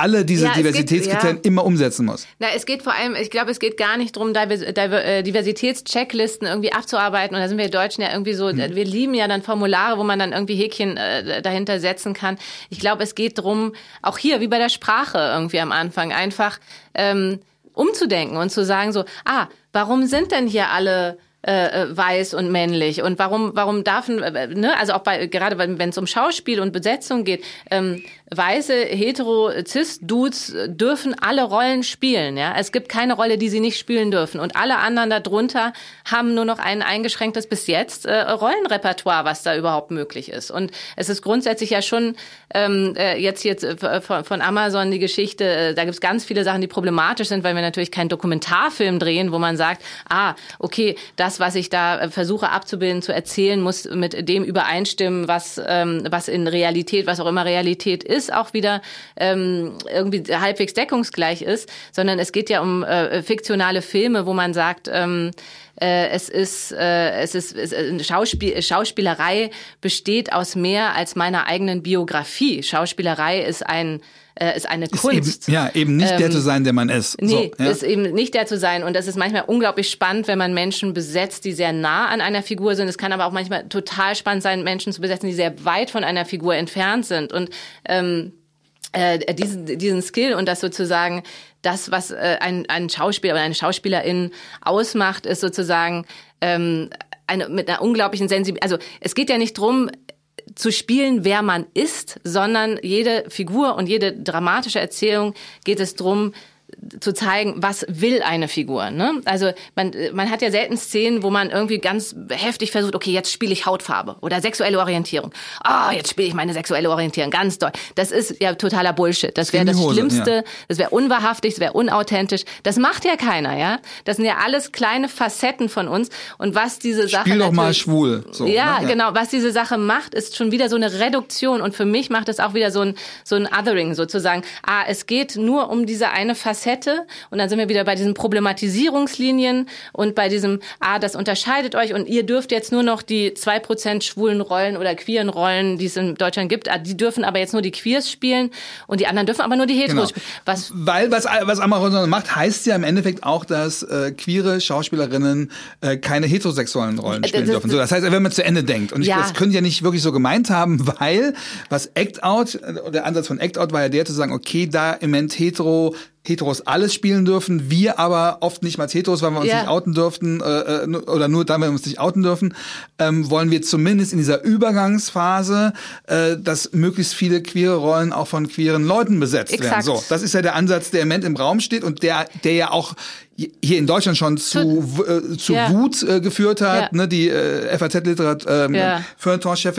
alle diese ja, Diversitätskriterien geht, immer umsetzen muss. Na, es geht vor allem, ich glaube, es geht gar nicht darum, äh, Diversitätschecklisten irgendwie abzuarbeiten und da sind wir Deutschen ja irgendwie so, hm. wir wir lieben ja dann Formulare, wo man dann irgendwie Häkchen äh, dahinter setzen kann. Ich glaube, es geht drum, auch hier, wie bei der Sprache irgendwie am Anfang, einfach ähm, umzudenken und zu sagen so, ah, warum sind denn hier alle äh, äh, weiß und männlich und warum warum darf äh, ne also auch bei gerade wenn es um Schauspiel und Besetzung geht ähm, weiße hetero cis Dudes dürfen alle Rollen spielen ja? Es gibt keine Rolle die sie nicht spielen dürfen. Und alle anderen darunter haben nur noch ein eingeschränktes bis jetzt äh, Rollenrepertoire was da überhaupt möglich ist. Und es ist grundsätzlich ja schon ähm, äh, jetzt jetzt äh, von, von Amazon die Geschichte äh, da gibt es ganz viele Sachen die problematisch sind weil wir natürlich keinen Dokumentarfilm drehen wo man sagt ah okay das das, was ich da äh, versuche abzubilden, zu erzählen, muss mit dem übereinstimmen, was, ähm, was in Realität, was auch immer Realität ist, auch wieder ähm, irgendwie halbwegs deckungsgleich ist, sondern es geht ja um äh, fiktionale Filme, wo man sagt, ähm, äh, es ist, äh, es ist, äh, Schauspiel, Schauspielerei besteht aus mehr als meiner eigenen Biografie. Schauspielerei ist ein äh, ist eine ist Kunst. Eben, ja, eben nicht ähm, der zu sein, der man ist. Nee, so, ja? ist eben nicht der zu sein. Und das ist manchmal unglaublich spannend, wenn man Menschen besetzt, die sehr nah an einer Figur sind. Es kann aber auch manchmal total spannend sein, Menschen zu besetzen, die sehr weit von einer Figur entfernt sind. Und ähm, äh, diesen, diesen Skill und das sozusagen das, was äh, ein, ein Schauspieler oder eine Schauspielerin ausmacht, ist sozusagen ähm, eine, mit einer unglaublichen Sensibilität. Also es geht ja nicht drum zu spielen, wer man ist, sondern jede Figur und jede dramatische Erzählung geht es drum zu zeigen, was will eine Figur. Ne? Also man, man hat ja selten Szenen, wo man irgendwie ganz heftig versucht, okay, jetzt spiele ich Hautfarbe oder sexuelle Orientierung. Ah, oh, jetzt spiele ich meine sexuelle Orientierung, ganz toll. Das ist ja totaler Bullshit. Das wäre das Hose, Schlimmste, ja. das wäre unwahrhaftig, das wäre unauthentisch. Das macht ja keiner, ja. Das sind ja alles kleine Facetten von uns. Und was diese Sache. Spiel doch mal schwul. So, ja, ne? ja, genau. Was diese Sache macht, ist schon wieder so eine Reduktion. Und für mich macht es auch wieder so ein, so ein Othering sozusagen. Ah, es geht nur um diese eine Facette Facette. Und dann sind wir wieder bei diesen Problematisierungslinien und bei diesem, ah, das unterscheidet euch und ihr dürft jetzt nur noch die zwei Prozent schwulen Rollen oder queeren Rollen, die es in Deutschland gibt, ah, die dürfen aber jetzt nur die Queers spielen und die anderen dürfen aber nur die Heteros genau. spielen. Was Weil was, was Amazon macht, heißt ja im Endeffekt auch, dass äh, queere Schauspielerinnen äh, keine heterosexuellen Rollen äh, spielen das, dürfen. So, das heißt, wenn man zu Ende denkt. Und ich, ja. das können ja nicht wirklich so gemeint haben, weil was Act Out, äh, der Ansatz von Act Out war ja der zu sagen, okay, da im Moment hetero Heteros alles spielen dürfen, wir aber oft nicht mal Heteros, weil wir uns ja. nicht outen dürften äh, äh oder nur dann, wenn wir uns nicht outen dürfen, ähm, wollen wir zumindest in dieser Übergangsphase, äh, dass möglichst viele queere Rollen auch von queeren Leuten besetzt Exakt. werden. So, das ist ja der Ansatz, der im Moment im Raum steht und der, der ja auch hier in Deutschland schon zu, äh, zu ja. Wut äh, geführt hat. Ja. Ne, die äh, FAZ-Literat ähm, ja.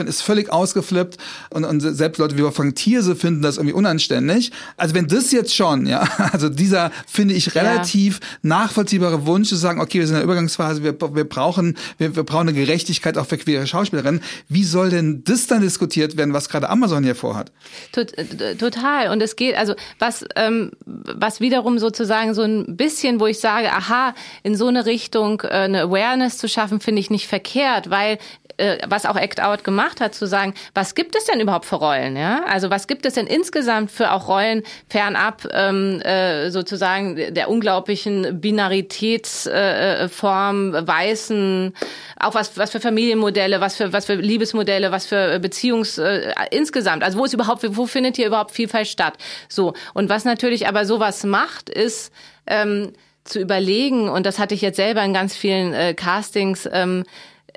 Ist völlig ausgeflippt und, und selbst Leute wie Wolfgang Thierse finden das irgendwie unanständig. Also wenn das jetzt schon, ja, also dieser, finde ich, relativ nachvollziehbare Wunsch zu sagen, okay, wir sind in der Übergangsphase, wir, wir brauchen, wir, wir brauchen eine Gerechtigkeit auch für queere Schauspielerinnen. Wie soll denn das dann diskutiert werden, was gerade Amazon hier vorhat? Äh, total. Und es geht, also was, ähm, was wiederum sozusagen so ein bisschen, wo ich sage, aha, in so eine Richtung äh, eine Awareness zu schaffen, finde ich nicht verkehrt, weil äh, was auch Act Out gemacht hat, zu sagen, was gibt es denn überhaupt für Rollen? Ja? Also was gibt es denn insgesamt für auch Rollen fernab ähm, äh, sozusagen der unglaublichen Binaritätsform, äh, weißen, auch was, was für Familienmodelle, was für, was für Liebesmodelle, was für Beziehungs äh, insgesamt. Also wo ist überhaupt, wo findet hier überhaupt Vielfalt statt? So. Und was natürlich aber sowas macht, ist, ähm, zu überlegen, und das hatte ich jetzt selber in ganz vielen äh, Castings, ähm,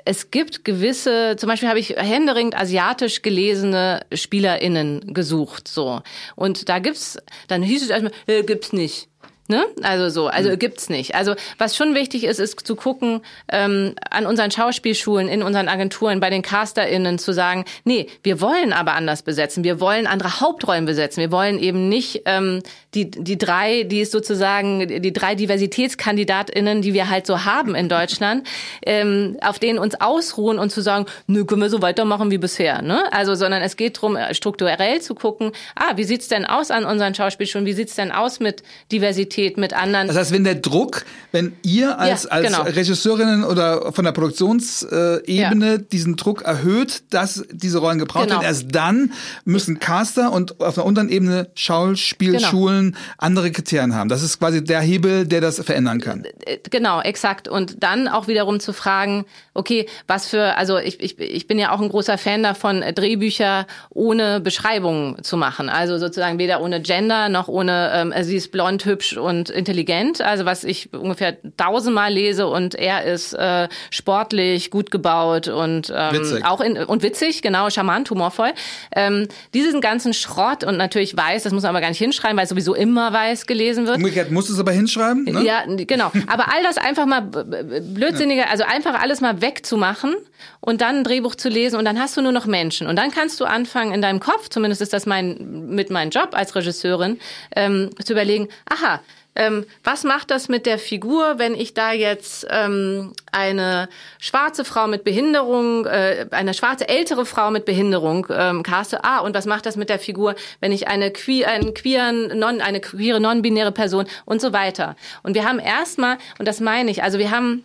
es gibt gewisse, zum Beispiel habe ich händeringend asiatisch gelesene SpielerInnen gesucht, so. Und da gibt's, dann hieß es erstmal, äh, gibt's nicht. Ne? Also so, also mhm. gibt's nicht. Also was schon wichtig ist, ist zu gucken ähm, an unseren Schauspielschulen, in unseren Agenturen, bei den CasterInnen zu sagen, nee, wir wollen aber anders besetzen, wir wollen andere Hauptrollen besetzen, wir wollen eben nicht ähm, die die drei, die ist sozusagen die drei DiversitätskandidatInnen, die wir halt so haben in Deutschland, ähm, auf denen uns ausruhen und zu sagen, nö, können wir so weitermachen wie bisher. Ne? Also, sondern es geht darum, strukturell zu gucken, ah, wie sieht's denn aus an unseren Schauspielschulen, wie sieht's denn aus mit Diversität? Qualität mit anderen. Das heißt, wenn der Druck, wenn ihr als, ja, genau. als Regisseurinnen oder von der Produktionsebene ja. diesen Druck erhöht, dass diese Rollen gebraucht genau. werden, erst dann müssen Caster und auf einer unteren Ebene Schauspielschulen genau. andere Kriterien haben. Das ist quasi der Hebel, der das verändern kann. Genau, exakt. Und dann auch wiederum zu fragen, okay, was für, also ich, ich, ich bin ja auch ein großer Fan davon, Drehbücher ohne Beschreibung zu machen. Also sozusagen weder ohne Gender noch ohne, ähm, sie ist blond, hübsch und intelligent, also was ich ungefähr tausendmal lese und er ist äh, sportlich, gut gebaut und ähm, witzig. auch in, und witzig, genau, charmant, humorvoll. Ähm, diesen ganzen Schrott und natürlich weiß, das muss man aber gar nicht hinschreiben, weil sowieso immer weiß gelesen wird. Umgekehrt muss es aber hinschreiben. Ne? Ja, genau. Aber all das einfach mal blödsinniger, also einfach alles mal wegzumachen und dann ein Drehbuch zu lesen und dann hast du nur noch Menschen und dann kannst du anfangen in deinem Kopf, zumindest ist das mein mit meinem Job als Regisseurin, ähm, zu überlegen, aha, ähm, was macht das mit der Figur, wenn ich da jetzt ähm, eine schwarze Frau mit Behinderung, äh, eine schwarze ältere Frau mit Behinderung ähm, caste? Ah, und was macht das mit der Figur, wenn ich eine queer, einen queeren, non, eine queere non-binäre Person und so weiter? Und wir haben erstmal, und das meine ich, also wir haben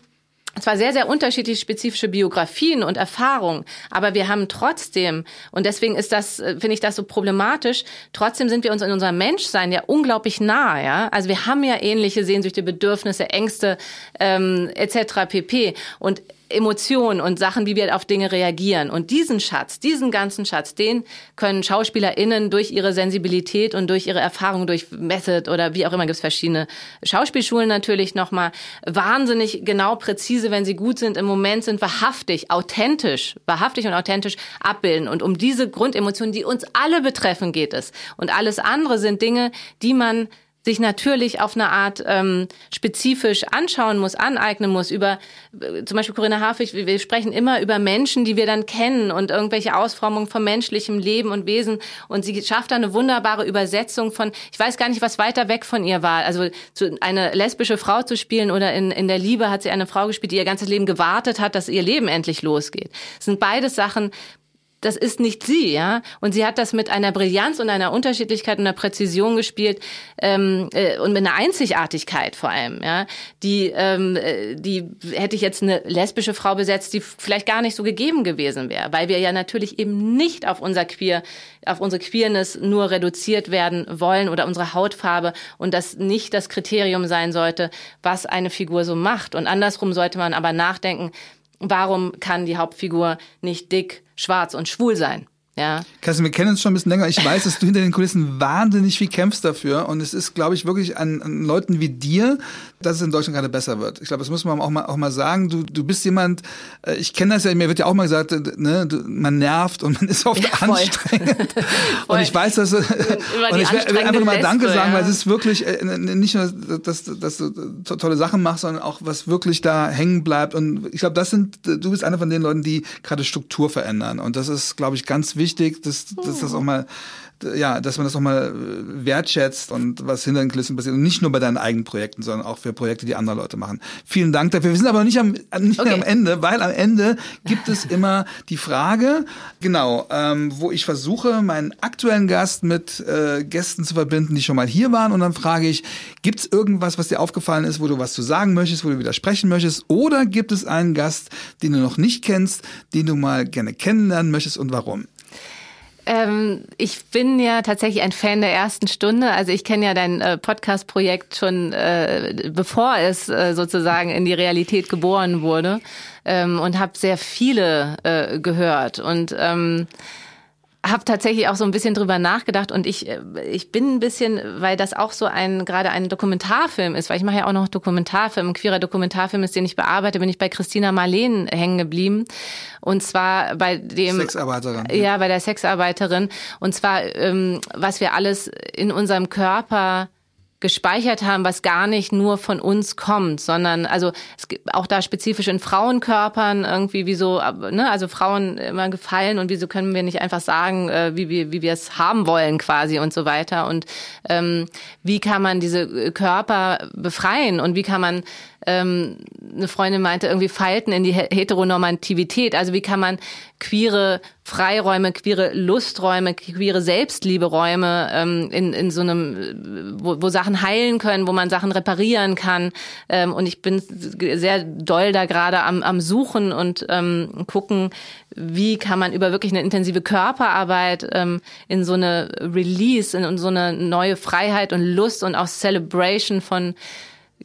zwar sehr, sehr unterschiedliche spezifische Biografien und Erfahrungen, aber wir haben trotzdem, und deswegen ist das, äh, finde ich das so problematisch, trotzdem sind wir uns in unserem Menschsein ja unglaublich nah, ja. Also wir haben ja ähnliche Sehnsüchte, Bedürfnisse, Ängste ähm, etc. pp. Und Emotionen und Sachen, wie wir auf Dinge reagieren. Und diesen Schatz, diesen ganzen Schatz, den können SchauspielerInnen durch ihre Sensibilität und durch ihre Erfahrung, durch Method oder wie auch immer, gibt es verschiedene Schauspielschulen natürlich nochmal, wahnsinnig genau, präzise, wenn sie gut sind, im Moment sind, wahrhaftig, authentisch, wahrhaftig und authentisch abbilden. Und um diese Grundemotionen, die uns alle betreffen, geht es. Und alles andere sind Dinge, die man sich natürlich auf eine Art ähm, spezifisch anschauen muss, aneignen muss. Über äh, zum Beispiel Corinna Harfig, wir, wir sprechen immer über Menschen, die wir dann kennen und irgendwelche Ausformungen von menschlichem Leben und Wesen. Und sie schafft da eine wunderbare Übersetzung von, ich weiß gar nicht, was weiter weg von ihr war. Also zu, eine lesbische Frau zu spielen oder in, in der Liebe hat sie eine Frau gespielt, die ihr ganzes Leben gewartet hat, dass ihr Leben endlich losgeht. Das sind beides Sachen, das ist nicht sie, ja. Und sie hat das mit einer Brillanz und einer Unterschiedlichkeit und einer Präzision gespielt ähm, äh, und mit einer Einzigartigkeit vor allem, ja. Die, ähm, äh, die hätte ich jetzt eine lesbische Frau besetzt, die vielleicht gar nicht so gegeben gewesen wäre, weil wir ja natürlich eben nicht auf unser Queer, auf unsere Queerness nur reduziert werden wollen oder unsere Hautfarbe und das nicht das Kriterium sein sollte, was eine Figur so macht. Und andersrum sollte man aber nachdenken, warum kann die Hauptfigur nicht dick, schwarz und schwul sein? Ja. Kerstin, wir kennen uns schon ein bisschen länger. Ich weiß, dass du hinter den Kulissen wahnsinnig viel kämpfst dafür. Und es ist, glaube ich, wirklich an, an Leuten wie dir, dass es in Deutschland gerade besser wird. Ich glaube, das muss man auch mal, auch mal sagen. Du, du bist jemand, äh, ich kenne das ja, mir wird ja auch mal gesagt, äh, ne, man nervt und man ist oft ja, anstrengend. und ich weiß, dass, und ich will einfach mal Danke sagen, ja. weil es ist wirklich äh, nicht nur, dass, dass du tolle Sachen machst, sondern auch was wirklich da hängen bleibt. Und ich glaube, das sind, du bist einer von den Leuten, die gerade Struktur verändern. Und das ist, glaube ich, ganz wichtig wichtig, dass, dass das auch mal ja, dass man das auch mal äh, wertschätzt und was hinter den Kulissen passiert. Und nicht nur bei deinen eigenen Projekten, sondern auch für Projekte, die andere Leute machen. Vielen Dank dafür. Wir sind aber nicht am, nicht okay. am Ende, weil am Ende gibt es immer die Frage, genau, ähm, wo ich versuche, meinen aktuellen Gast mit äh, Gästen zu verbinden, die schon mal hier waren. Und dann frage ich, gibt es irgendwas, was dir aufgefallen ist, wo du was zu sagen möchtest, wo du widersprechen möchtest? Oder gibt es einen Gast, den du noch nicht kennst, den du mal gerne kennenlernen möchtest und warum? Ähm, ich bin ja tatsächlich ein Fan der ersten Stunde. Also ich kenne ja dein äh, Podcast-Projekt schon, äh, bevor es äh, sozusagen in die Realität geboren wurde ähm, und habe sehr viele äh, gehört und ähm, habe tatsächlich auch so ein bisschen drüber nachgedacht und ich äh, ich bin ein bisschen, weil das auch so ein gerade ein Dokumentarfilm ist, weil ich mache ja auch noch Dokumentarfilm, ein queerer Dokumentarfilm ist, den ich bearbeite, bin ich bei Christina Marleen hängen geblieben und zwar bei dem Sexarbeiterin. Ja, bei der Sexarbeiterin und zwar ähm, was wir alles in unserem Körper gespeichert haben, was gar nicht nur von uns kommt, sondern also es gibt auch da spezifisch in Frauenkörpern irgendwie wieso, ne, also Frauen immer gefallen und wieso können wir nicht einfach sagen, äh, wie wir wie wir es haben wollen quasi und so weiter und ähm, wie kann man diese Körper befreien und wie kann man ähm, eine Freundin meinte, irgendwie Falten in die Heteronormativität. Also wie kann man queere Freiräume, queere Lusträume, queere Selbstlieberäume ähm, in, in so einem, wo, wo Sachen heilen können, wo man Sachen reparieren kann. Ähm, und ich bin sehr doll da gerade am, am Suchen und ähm, gucken, wie kann man über wirklich eine intensive Körperarbeit ähm, in so eine Release, in so eine neue Freiheit und Lust und auch Celebration von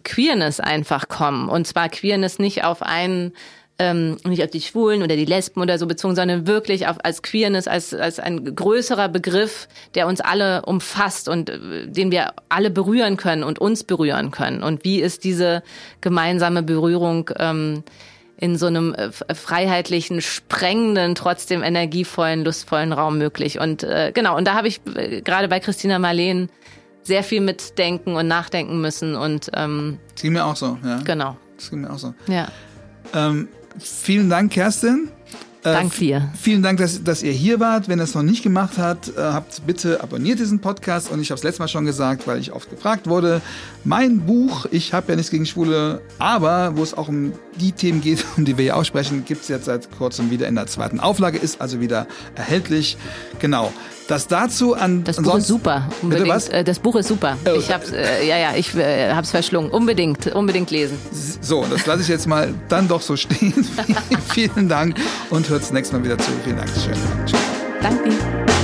Queerness einfach kommen. Und zwar Queerness nicht auf einen ähm, nicht auf die Schwulen oder die Lesben oder so bezogen, sondern wirklich auf, als Queerness, als, als ein größerer Begriff, der uns alle umfasst und äh, den wir alle berühren können und uns berühren können. Und wie ist diese gemeinsame Berührung ähm, in so einem äh, freiheitlichen, sprengenden, trotzdem energievollen, lustvollen Raum möglich? Und äh, genau, und da habe ich äh, gerade bei Christina Marleen sehr viel mitdenken und nachdenken müssen. Und ähm, das ging mir auch so, ja. Genau. Das ging mir auch so. Ja. Ähm, vielen Dank, Kerstin. Äh, Dank dir. Vielen Dank, dass, dass ihr hier wart. Wenn ihr es noch nicht gemacht habt, äh, habt bitte abonniert diesen Podcast. Und ich habe es letztes Mal schon gesagt, weil ich oft gefragt wurde. Mein Buch, ich habe ja nichts gegen Schwule, aber wo es auch um die Themen geht, um die wir hier aussprechen, gibt es jetzt seit kurzem wieder in der zweiten Auflage, ist also wieder erhältlich. Genau. Das dazu an. Das Buch ist super. Unbedingt. Bitte was? Äh, das Buch ist super. Oh. Ich hab's, äh, ja, ja, ich äh, hab's verschlungen. Unbedingt, unbedingt lesen. So, das lasse ich jetzt mal dann doch so stehen. Vielen Dank und hört's nächstes Mal wieder zu. Vielen Dank. Schön. Tschüss. Danke.